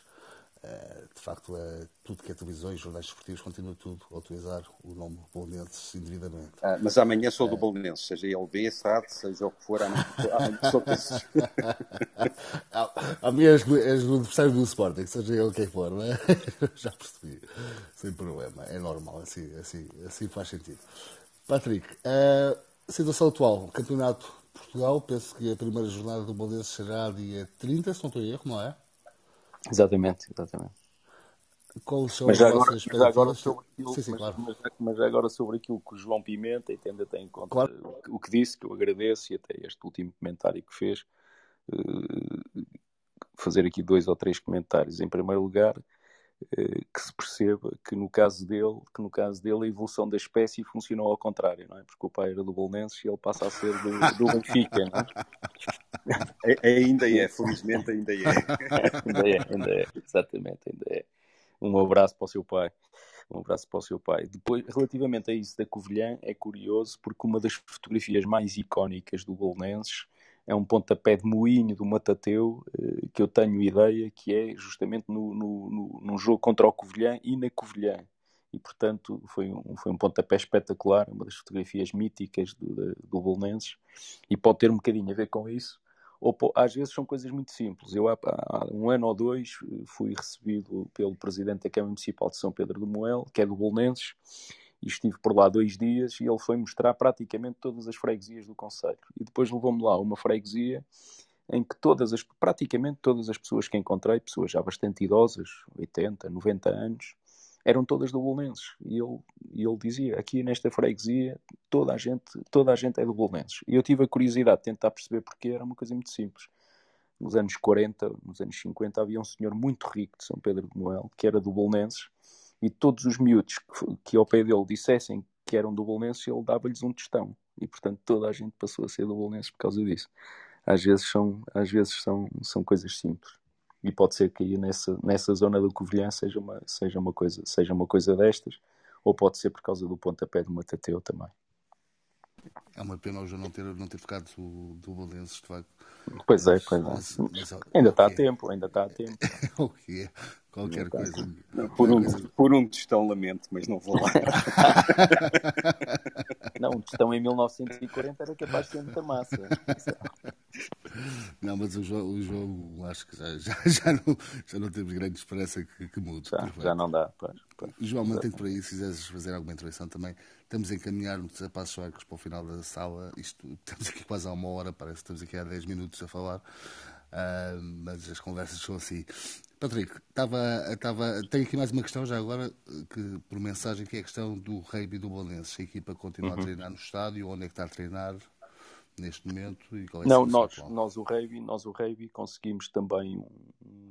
Speaker 1: Uh, de facto, é, tudo que é televisões, jornais esportivos, continua tudo a utilizar o nome Bolonenses indevidamente.
Speaker 6: Ah, mas amanhã sou do uh, Bolonenses, seja ele B, SAD, seja o que for, amanhã, sou desses.
Speaker 1: amanhã és, és do adversário do Sporting, seja ele quem for, não é? Já percebi, sem problema, é normal, assim, assim, assim faz sentido. Patrick, uh, situação atual, Campeonato Portugal, penso que a primeira jornada do Bolonenses será dia 30, se não estou em erro, não é?
Speaker 3: Exatamente, exatamente.
Speaker 1: quais são
Speaker 3: mas
Speaker 1: as
Speaker 3: agora,
Speaker 1: vossas
Speaker 3: mas agora sobre aquilo,
Speaker 1: Sim, sim,
Speaker 3: mas,
Speaker 1: claro.
Speaker 3: mas, mas agora sobre aquilo que o João Pimenta, e tendo até em conta
Speaker 1: Claro.
Speaker 3: o, que disse, que eu agradeço, e até este último comentário que fez, eh, fazer aqui dois ou três comentários. Em primeiro lugar, que se perceba que no caso dele, que no caso dele a evolução da espécie funcionou ao contrário, não é? Porque o pai era do Bolonenses e ele passa a ser do, do Benfica, não é?
Speaker 6: É- Ainda é, felizmente ainda é.
Speaker 3: ainda é, ainda é, exatamente, ainda é. Um abraço para o seu pai. Um abraço para o seu pai. Depois, relativamente a isso da Covilhã, é curioso porque uma das fotografias mais icónicas do Bolonenses é um pontapé de moinho do Matateu eh, que eu tenho ideia que é justamente no, no, no, num jogo contra o Covilhã e na Covilhã. E, portanto, foi um, foi um pontapé espetacular, uma das fotografias míticas do, da- do Bolonenses e pode ter um bocadinho a ver com isso ou às vezes são coisas muito simples. Eu há, há um ano ou dois eh, fui recebido pelo presidente da Câmara Municipal de São Pedro do Moel, que é do Bolonenses, e estive por lá dois dias e ele foi mostrar praticamente todas as freguesias do Conselho. E depois levou-me lá uma freguesia em que todas as, praticamente todas as pessoas que encontrei, pessoas já bastante idosas, 80, 90 anos, eram todas do Bolonenses. E ele, ele dizia, aqui nesta freguesia, toda a gente, toda a gente é do Bolonenses. E eu tive a curiosidade de tentar perceber porque era uma coisa muito simples. Nos anos 40, nos anos 50, havia um senhor muito rico de São Pedro de Moel, que era do Bolonenses, e todos os miúdos que, que ao pé dele dissessem que eram do Bolonenses, ele dava-lhes um tostão. E, portanto, toda a gente passou a ser do Bolonenses por causa disso. Às vezes são, às vezes são, são coisas simples. E pode ser que aí nessa, nessa zona do Covilhã seja uma, seja, uma coisa, seja uma coisa destas, ou pode ser por causa do pontapé do Matateu também.
Speaker 1: É uma pena o João não ter, não ter tocado do, do Valenços, de facto.
Speaker 3: Pois é, pois
Speaker 1: Mas-
Speaker 3: é.
Speaker 1: mas é-
Speaker 3: Ainda está a
Speaker 1: é-
Speaker 3: tempo, ainda está a tempo.
Speaker 1: O que é? Qualquer
Speaker 3: a
Speaker 1: coisa.
Speaker 6: Por um,
Speaker 1: coisa-
Speaker 6: por um tostão lamento, mas não vou lá.
Speaker 3: Não, um tostão em 1940 era capaz de ser muita massa.
Speaker 1: Não, mas o João, o João acho que já, já, já, não, já não temos grande esperança que, que mude.
Speaker 3: Já, já não dá. Pois, pois.
Speaker 1: João, mantém por aí, se quiseres fazer alguma intervenção também. Estamos a encaminhar-nos a passos largos para o final da sala. Isto, estamos aqui quase há uma hora, parece que estamos aqui há 10 minutos a falar. Ah, mas as conversas são assim. Patrick, estava, estava, tenho aqui mais uma questão já agora, que, por mensagem, que é a questão do e do Bolonenses. A equipa continua
Speaker 3: Uhum.
Speaker 1: a treinar no estádio, onde é que está a treinar neste momento? E qual é a
Speaker 3: Não, nós,
Speaker 1: atual?
Speaker 3: nós o Reiby, nós o Reiby conseguimos também um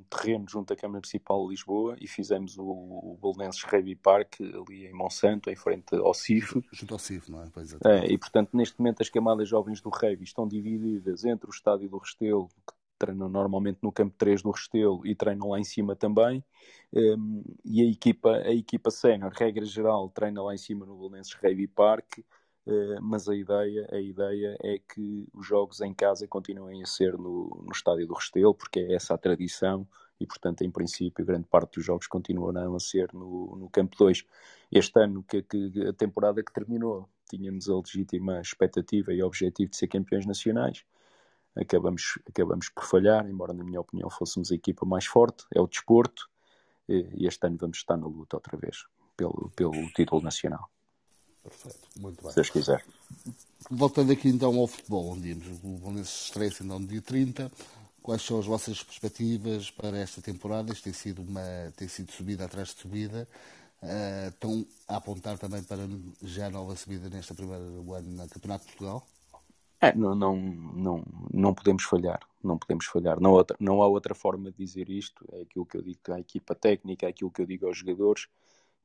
Speaker 3: terreno junto à Câmara Municipal de Lisboa e fizemos o, o Bolonenses Reiby Park ali em Monsanto, em frente ao CIF.
Speaker 1: Junto ao CIF, não é? Pois,
Speaker 3: É,
Speaker 1: exatamente.
Speaker 3: e portanto, neste momento, as camadas jovens do Reiby estão divididas entre o estádio do Restelo, que treinam normalmente no campo 3 do Restelo e treinam lá em cima também, um, e a equipa, a equipa sénior, regra geral, treina lá em cima no Bolonenses Reiby Park, mas a ideia, a ideia é que os jogos em casa continuem a ser no, no estádio do Restelo, porque é essa a tradição, e portanto, em princípio, grande parte dos jogos continuarão a ser no, no campo 2. Este ano, que, que a temporada que terminou, tínhamos a legítima expectativa e objetivo de ser campeões nacionais. Acabamos, acabamos por falhar, embora, na minha opinião, fôssemos a equipa mais forte. É o desporto. E este ano vamos estar na luta outra vez pelo, pelo título nacional,
Speaker 1: Perfeito, muito bem.
Speaker 3: se Deus quiser.
Speaker 1: Voltando aqui então ao futebol, onde íamos, o Bolonenses estreia-se então no dia 30. Quais são as vossas perspectivas para esta temporada? Isto tem sido, uma, tem sido subida atrás de subida. Uh, estão a apontar também para já nova subida nesta primeira ano na Campeonato de Portugal?
Speaker 3: É, não, não, não, não podemos falhar, não podemos falhar. Não, outra, não há outra forma de dizer isto. É aquilo que eu digo à equipa técnica, é aquilo que eu digo aos jogadores.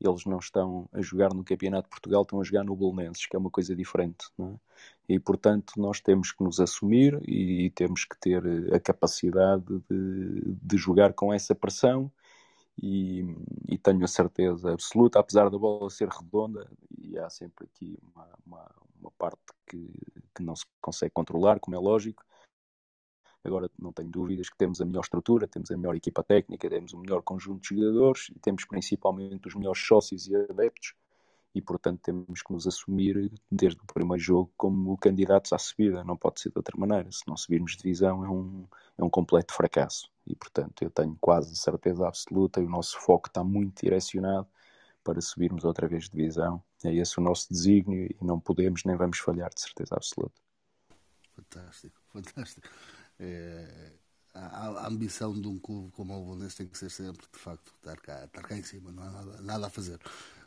Speaker 3: Eles não estão a jogar no Campeonato de Portugal, estão a jogar no Bolonenses, que é uma coisa diferente. É? E, portanto, nós temos que nos assumir e, temos que ter a capacidade de, de jogar com essa pressão. E, e, tenho a certeza absoluta, apesar da bola ser redonda, e há sempre aqui uma, uma, uma parte que, que não se consegue controlar, como é lógico. Agora não tenho dúvidas que temos a melhor estrutura, temos a melhor equipa técnica, temos o melhor conjunto de jogadores e temos principalmente os melhores sócios e adeptos e portanto temos que nos assumir desde o primeiro jogo como candidatos à subida, não pode ser de outra maneira. Se não subirmos divisão é um, é um completo fracasso e portanto eu tenho quase certeza absoluta e o nosso foco está muito direcionado para subirmos outra vez divisão. É esse o nosso desígnio e não podemos nem vamos falhar de certeza absoluta.
Speaker 1: Fantástico, fantástico. É, a, a, ambição de um clube como o Bolonense tem que ser sempre, de facto, estar cá, estar cá em cima, não há nada, nada a fazer.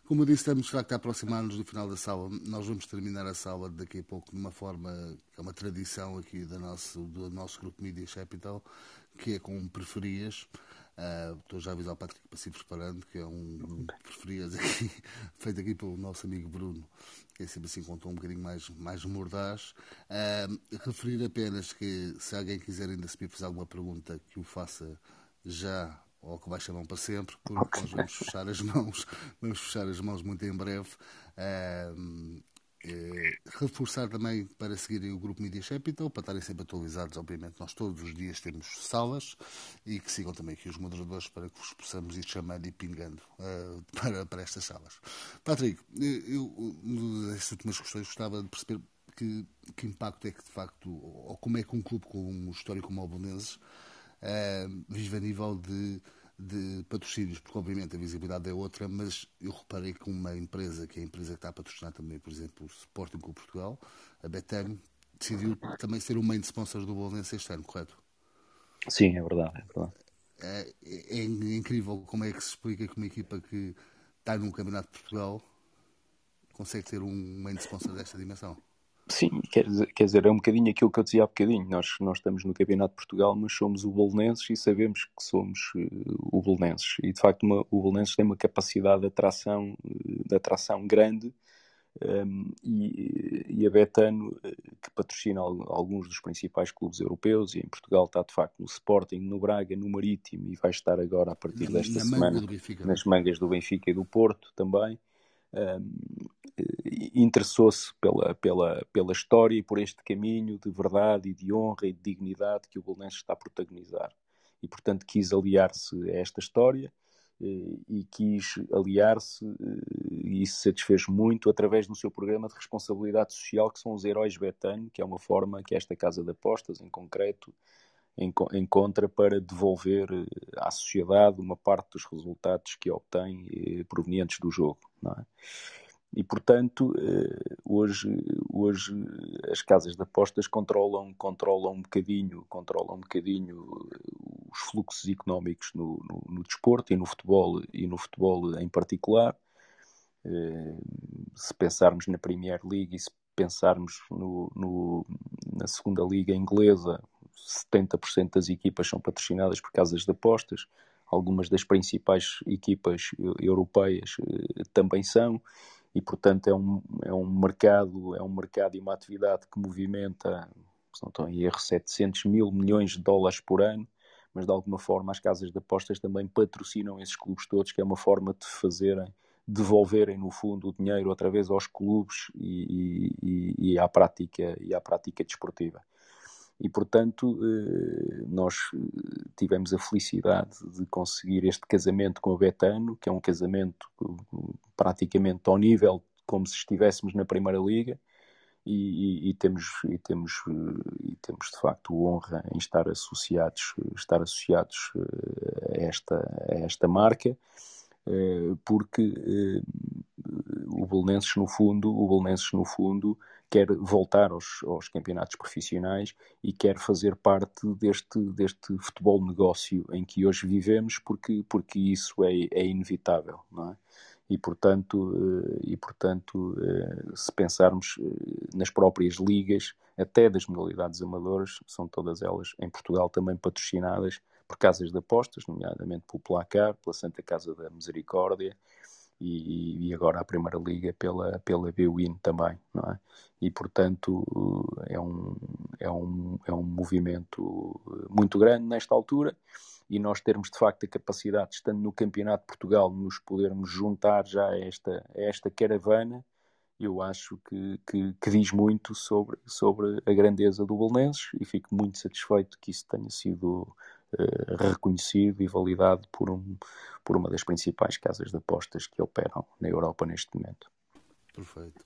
Speaker 1: Como eu disse, estamos facto a aproximar-nos do final da sala. Nós vamos terminar a sala daqui a pouco de uma forma que é uma tradição aqui do nosso, do nosso grupo Media Capital, que é com preferias. Uh, estou já a avisar o Patrick para se ir preparando, que é um, preferias aqui, feito aqui pelo nosso amigo Bruno, que é sempre assim com um bocadinho mais, mais mordaz. Uh, referir apenas que se alguém quiser ainda se fazer alguma pergunta, que o faça já ou que baixe a mão para sempre, porque nós vamos fechar as mãos, vamos fechar as mãos muito em breve. Uh, eh, reforçar também para seguirem o grupo Media Capital, para estarem sempre atualizados, obviamente, nós todos os dias temos salas e que sigam também aqui os moderadores para que vos possamos ir chamando e pingando uh, para, para estas salas. Patrick, eu, nestas últimas questões gostava de perceber que, que impacto é que de facto, ou como é que um clube com um histórico como o Belenenses uh, vive a nível de de patrocínios, porque obviamente a visibilidade é outra, mas eu reparei que uma empresa, que é a empresa que está a patrocinar também, por exemplo, o Sporting Clube Portugal, a Betano, decidiu também ser o main sponsor do Bolonense este ano, correto?
Speaker 3: Sim, é verdade. É, verdade.
Speaker 1: É, é, é, incrível como é que se explica que uma equipa que está num campeonato de Portugal consegue ter um main sponsor desta dimensão.
Speaker 3: Sim, quer dizer, quer dizer, é um bocadinho aquilo que eu dizia há bocadinho. Nós, nós estamos no Campeonato de Portugal, mas somos o Bolonenses e sabemos que somos uh, o Bolonenses. E de facto, uma, o Bolonenses tem uma capacidade de atração, uh, de atração grande. Um, ehm, e, e, a Betano, uh, que patrocina alguns dos principais clubes europeus, e em Portugal está de facto no Sporting, no Braga, no Marítimo, e vai estar agora a partir na, desta na semana nas mangas do Benfica e do Porto também interessou-se pela, pela, pela história e por este caminho de verdade e de honra e de dignidade que o Belenenses está a protagonizar. E, portanto, quis aliar-se a esta história eh, e quis aliar-se eh, e se satisfez muito através do seu programa de responsabilidade social que são os Heróis Betano, que é uma forma que esta Casa de Apostas, em concreto, encontra para devolver eh, à sociedade uma parte dos resultados que obtém eh, provenientes do jogo. É? E, portanto, eh, hoje, hoje as casas de apostas controlam, controlam um bocadinho, controlam um bocadinho os fluxos económicos no, no, no desporto e no futebol e no futebol em particular. Se pensarmos na Premier League e se pensarmos no, no, na segunda liga inglesa, 70% das equipas são patrocinadas por casas de apostas, algumas das principais equipas europeias eh, também são, e portanto é um, é um mercado, é um mercado e uma atividade que movimenta, se não estou em erro, 700 mil milhões de dólares por ano, mas de alguma forma as casas de apostas também patrocinam esses clubes todos, que é uma forma de fazerem, devolverem no fundo o dinheiro através aos clubes e, e, e à prática e à prática desportiva e, portanto, eh, nós eh, tivemos a felicidade de conseguir este casamento com a Betano, que é um casamento eh, praticamente ao nível como se estivéssemos na Primeira Liga, e, e, e, temos, e, temos, e temos de facto honra em estar associados, estar associados a esta, a esta marca, porque o Belenenses no fundo, o Belenenses no fundo quer voltar aos, aos, campeonatos profissionais e quer fazer parte deste, deste futebol negócio em que hoje vivemos, porque, porque isso é, é inevitável, não é? E portanto, eh, e, portanto, eh, se pensarmos eh, nas próprias ligas, até das modalidades amadoras, são todas elas em Portugal também patrocinadas por casas de apostas, nomeadamente pelo Placar, pela Santa Casa da Misericórdia, e, e, agora a Primeira Liga pela, pela BWIN também, não é? E, portanto, é um, é, um, é um movimento muito grande nesta altura e nós termos, de facto, a capacidade, estando no Campeonato de Portugal, nos podermos juntar já a esta, a esta caravana, eu acho que, que, que, diz muito sobre, sobre a grandeza do Belenenses e fico muito satisfeito que isso tenha sido reconhecido e validado por, um, por uma das principais casas de apostas que operam na Europa neste momento.
Speaker 1: Perfeito.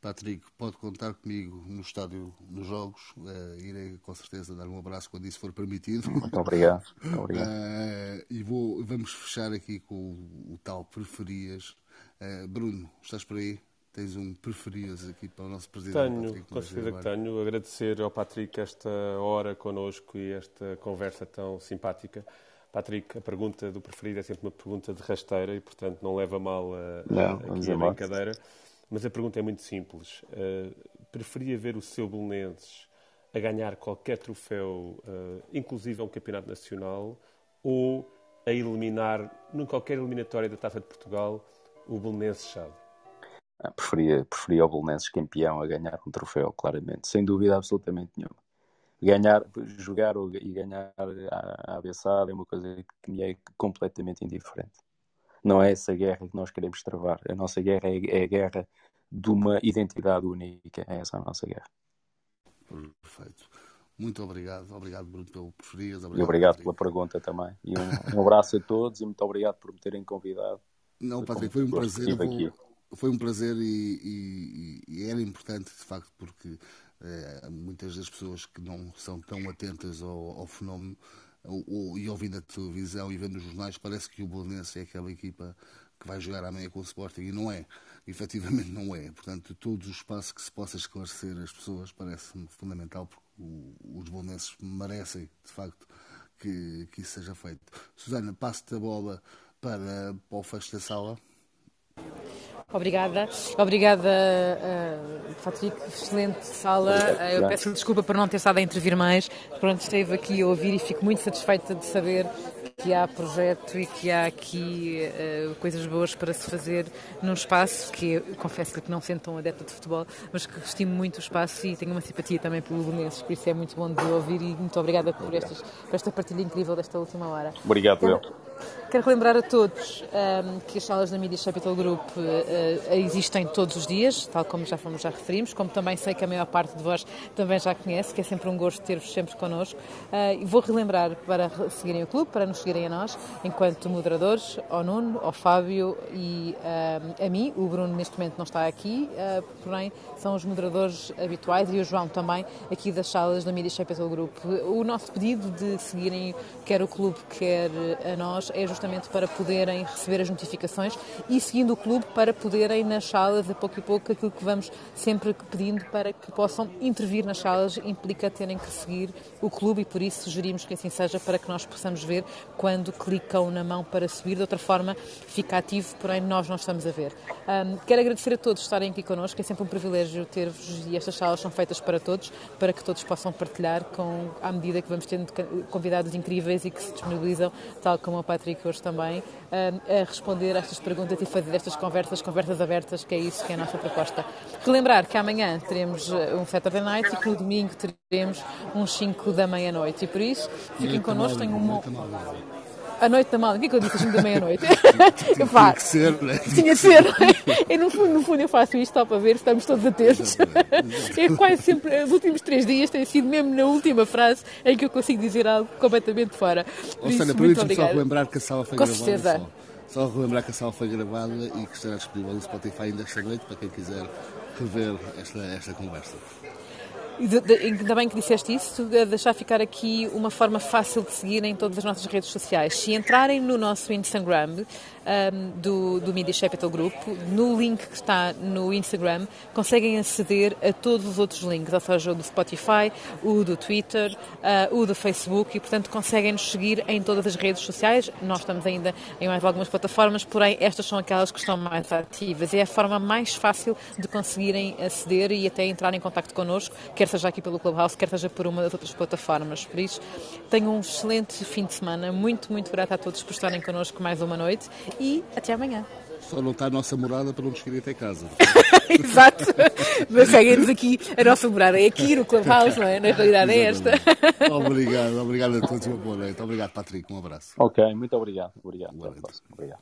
Speaker 1: Patrick, pode contar comigo no estádio dos Jogos. Uh, irei com certeza dar um abraço quando isso for permitido.
Speaker 3: Muito obrigado. Muito obrigado.
Speaker 1: Uh, e vou, vamos fechar aqui com o, o tal preferias. Uh, Bruno, estás por aí? Tens um preferias aqui para o nosso presidente?
Speaker 4: Tenho,
Speaker 1: Patrick,
Speaker 4: com certeza que tenho. Agradecer ao Patrick esta hora connosco e esta conversa tão simpática. Patrick, a pergunta do preferido é sempre uma pergunta de rasteira e, portanto, não leva mal a,
Speaker 3: não,
Speaker 4: aqui a brincadeira. Mas a pergunta é muito simples. Uh, preferia ver o seu Belenenses a ganhar qualquer troféu, uh, inclusive um campeonato nacional, ou a eliminar, num qualquer eliminatória da Taça de Portugal, o Belenenses Chade?
Speaker 3: Ah, preferia, preferia o Belenenses campeão a ganhar um troféu, claramente, sem dúvida absolutamente nenhuma. Ganhar, jogar e ganhar a, a é uma coisa que me é completamente indiferente. Não é essa guerra que nós queremos travar. A nossa guerra é, é a guerra de uma identidade única. É essa a nossa guerra.
Speaker 1: Perfeito. Muito obrigado. Obrigado, Bruno, pelo preferias.
Speaker 3: Obrigado, e obrigado pela pergunta também. E um, um, abraço a todos e muito obrigado por me terem convidado.
Speaker 1: Não, Patrick, foi um prazer. Vou, foi um prazer e, e, e, era importante, de facto, porque é, muitas das pessoas que não são tão atentas ao, ao fenómeno ou, ou, e ouvindo a televisão e vendo os jornais, parece que o Bolonense é aquela equipa que vai jogar amanhã com o Sporting e não é. Efetivamente não é. Portanto, todo o espaço que se possa esclarecer as pessoas parece-me fundamental porque os bolonenses merecem, de facto, que, que isso seja feito. Susana, passo-te a bola para, para o fecho da sala.
Speaker 2: Obrigada. Obrigada, uh, Patrick. Excelente sala. Uh, eu peço desculpa por não ter estado a intervir mais. Pronto, esteve aqui a ouvir e fico muito satisfeita de saber que há projeto e que há aqui uh, coisas boas para se fazer num espaço que eu confesso que não sendo tão adepta de futebol, mas que estimo muito o espaço e tenho uma simpatia também pelo Belenenses, por isso é muito bom de ouvir e muito obrigada por, estas, por esta partilha incrível desta última hora.
Speaker 3: Obrigado, eu.
Speaker 2: Quero relembrar a todos um, ehm, que as salas da Media Capital Group uh, existem todos os dias, tal como já fomos, já referimos, como também sei que a maior parte de vós também já conhece, que é sempre um gosto ter-vos sempre connosco. Uh, vou relembrar para seguirem o clube, para nos seguirem a nós, enquanto moderadores, ao Nuno, ao Fábio e uh, a mim. O Bruno neste momento não está aqui, porém são os moderadores habituais e o João também aqui das salas da Media Capital Group. O nosso pedido de seguirem quer o clube, quer a nós, é justamente para poderem receber as notificações e seguindo o clube para poderem nas salas, a pouco e pouco, aquilo que vamos sempre pedindo para que possam intervir nas salas implica terem que seguir o clube e por isso sugerimos que assim seja para que nós possamos ver quando clicam na mão para subir, de outra forma fica ativo, porém nós não estamos a ver. Um, quero agradecer a todos estarem aqui connosco, é sempre um privilégio ter-vos e estas salas são feitas para todos, para que todos possam partilhar com, à medida que vamos tendo convidados incríveis e que se disponibilizam, tal como o Patrick também, a responder a estas perguntas e fazer estas conversas, conversas abertas, que é isso que é a nossa proposta. Relembrar que amanhã teremos eh, um Saturday Night e que no domingo teremos uns 5 da meia-noite. E por isso, fiquem connosco, tenham um. A noite da mal, o que é que eu disse às 5 da meia-noite?
Speaker 1: Tinha que ser, né?
Speaker 2: Tinha que ser. E no fundo, no fundo eu faço isto só para ver se estamos todos atentos. É quase sempre, os últimos três dias tem sido mesmo na última frase em que eu consigo dizer algo completamente fora.
Speaker 1: Ou seja, permite-me só relembrar que a sala foi Com gravada. certeza. Só, só relembrar que a sala foi gravada e que estará disponível no Spotify ainda esta noite para quem quiser rever esta, esta conversa.
Speaker 2: Ainda bem que disseste isso, deixar ficar aqui uma forma fácil de seguir em todas as nossas redes sociais. Se entrarem no nosso Instagram, um, do, do Media Capital Group, no link que está no Instagram, conseguem aceder a todos os outros links, ou seja, o do Spotify, o do Twitter, uh, o do Facebook, e portanto conseguem nos seguir em todas as redes sociais. Nós estamos ainda em mais algumas plataformas, porém estas são aquelas que estão mais ativas. É a forma mais fácil de conseguirem aceder e até entrar em contato connosco, quer seja aqui pelo Clubhouse, quer seja por uma das outras plataformas. Por isso, tenham um excelente fim de semana. Muito, muito grata a todos por estarem connosco mais uma noite e até amanhã.
Speaker 1: Só não está a nossa morada para não nos querer até casa.
Speaker 2: Exato. Mas seguem-nos aqui, a nossa morada é aqui no Clubhouse, não é? Na realidade é esta.
Speaker 1: obrigado, obrigado a todos, uma boa noite. Obrigado, Patrick, um abraço.
Speaker 3: Ok, muito obrigado. Obrigado. Até a próxima. Obrigado.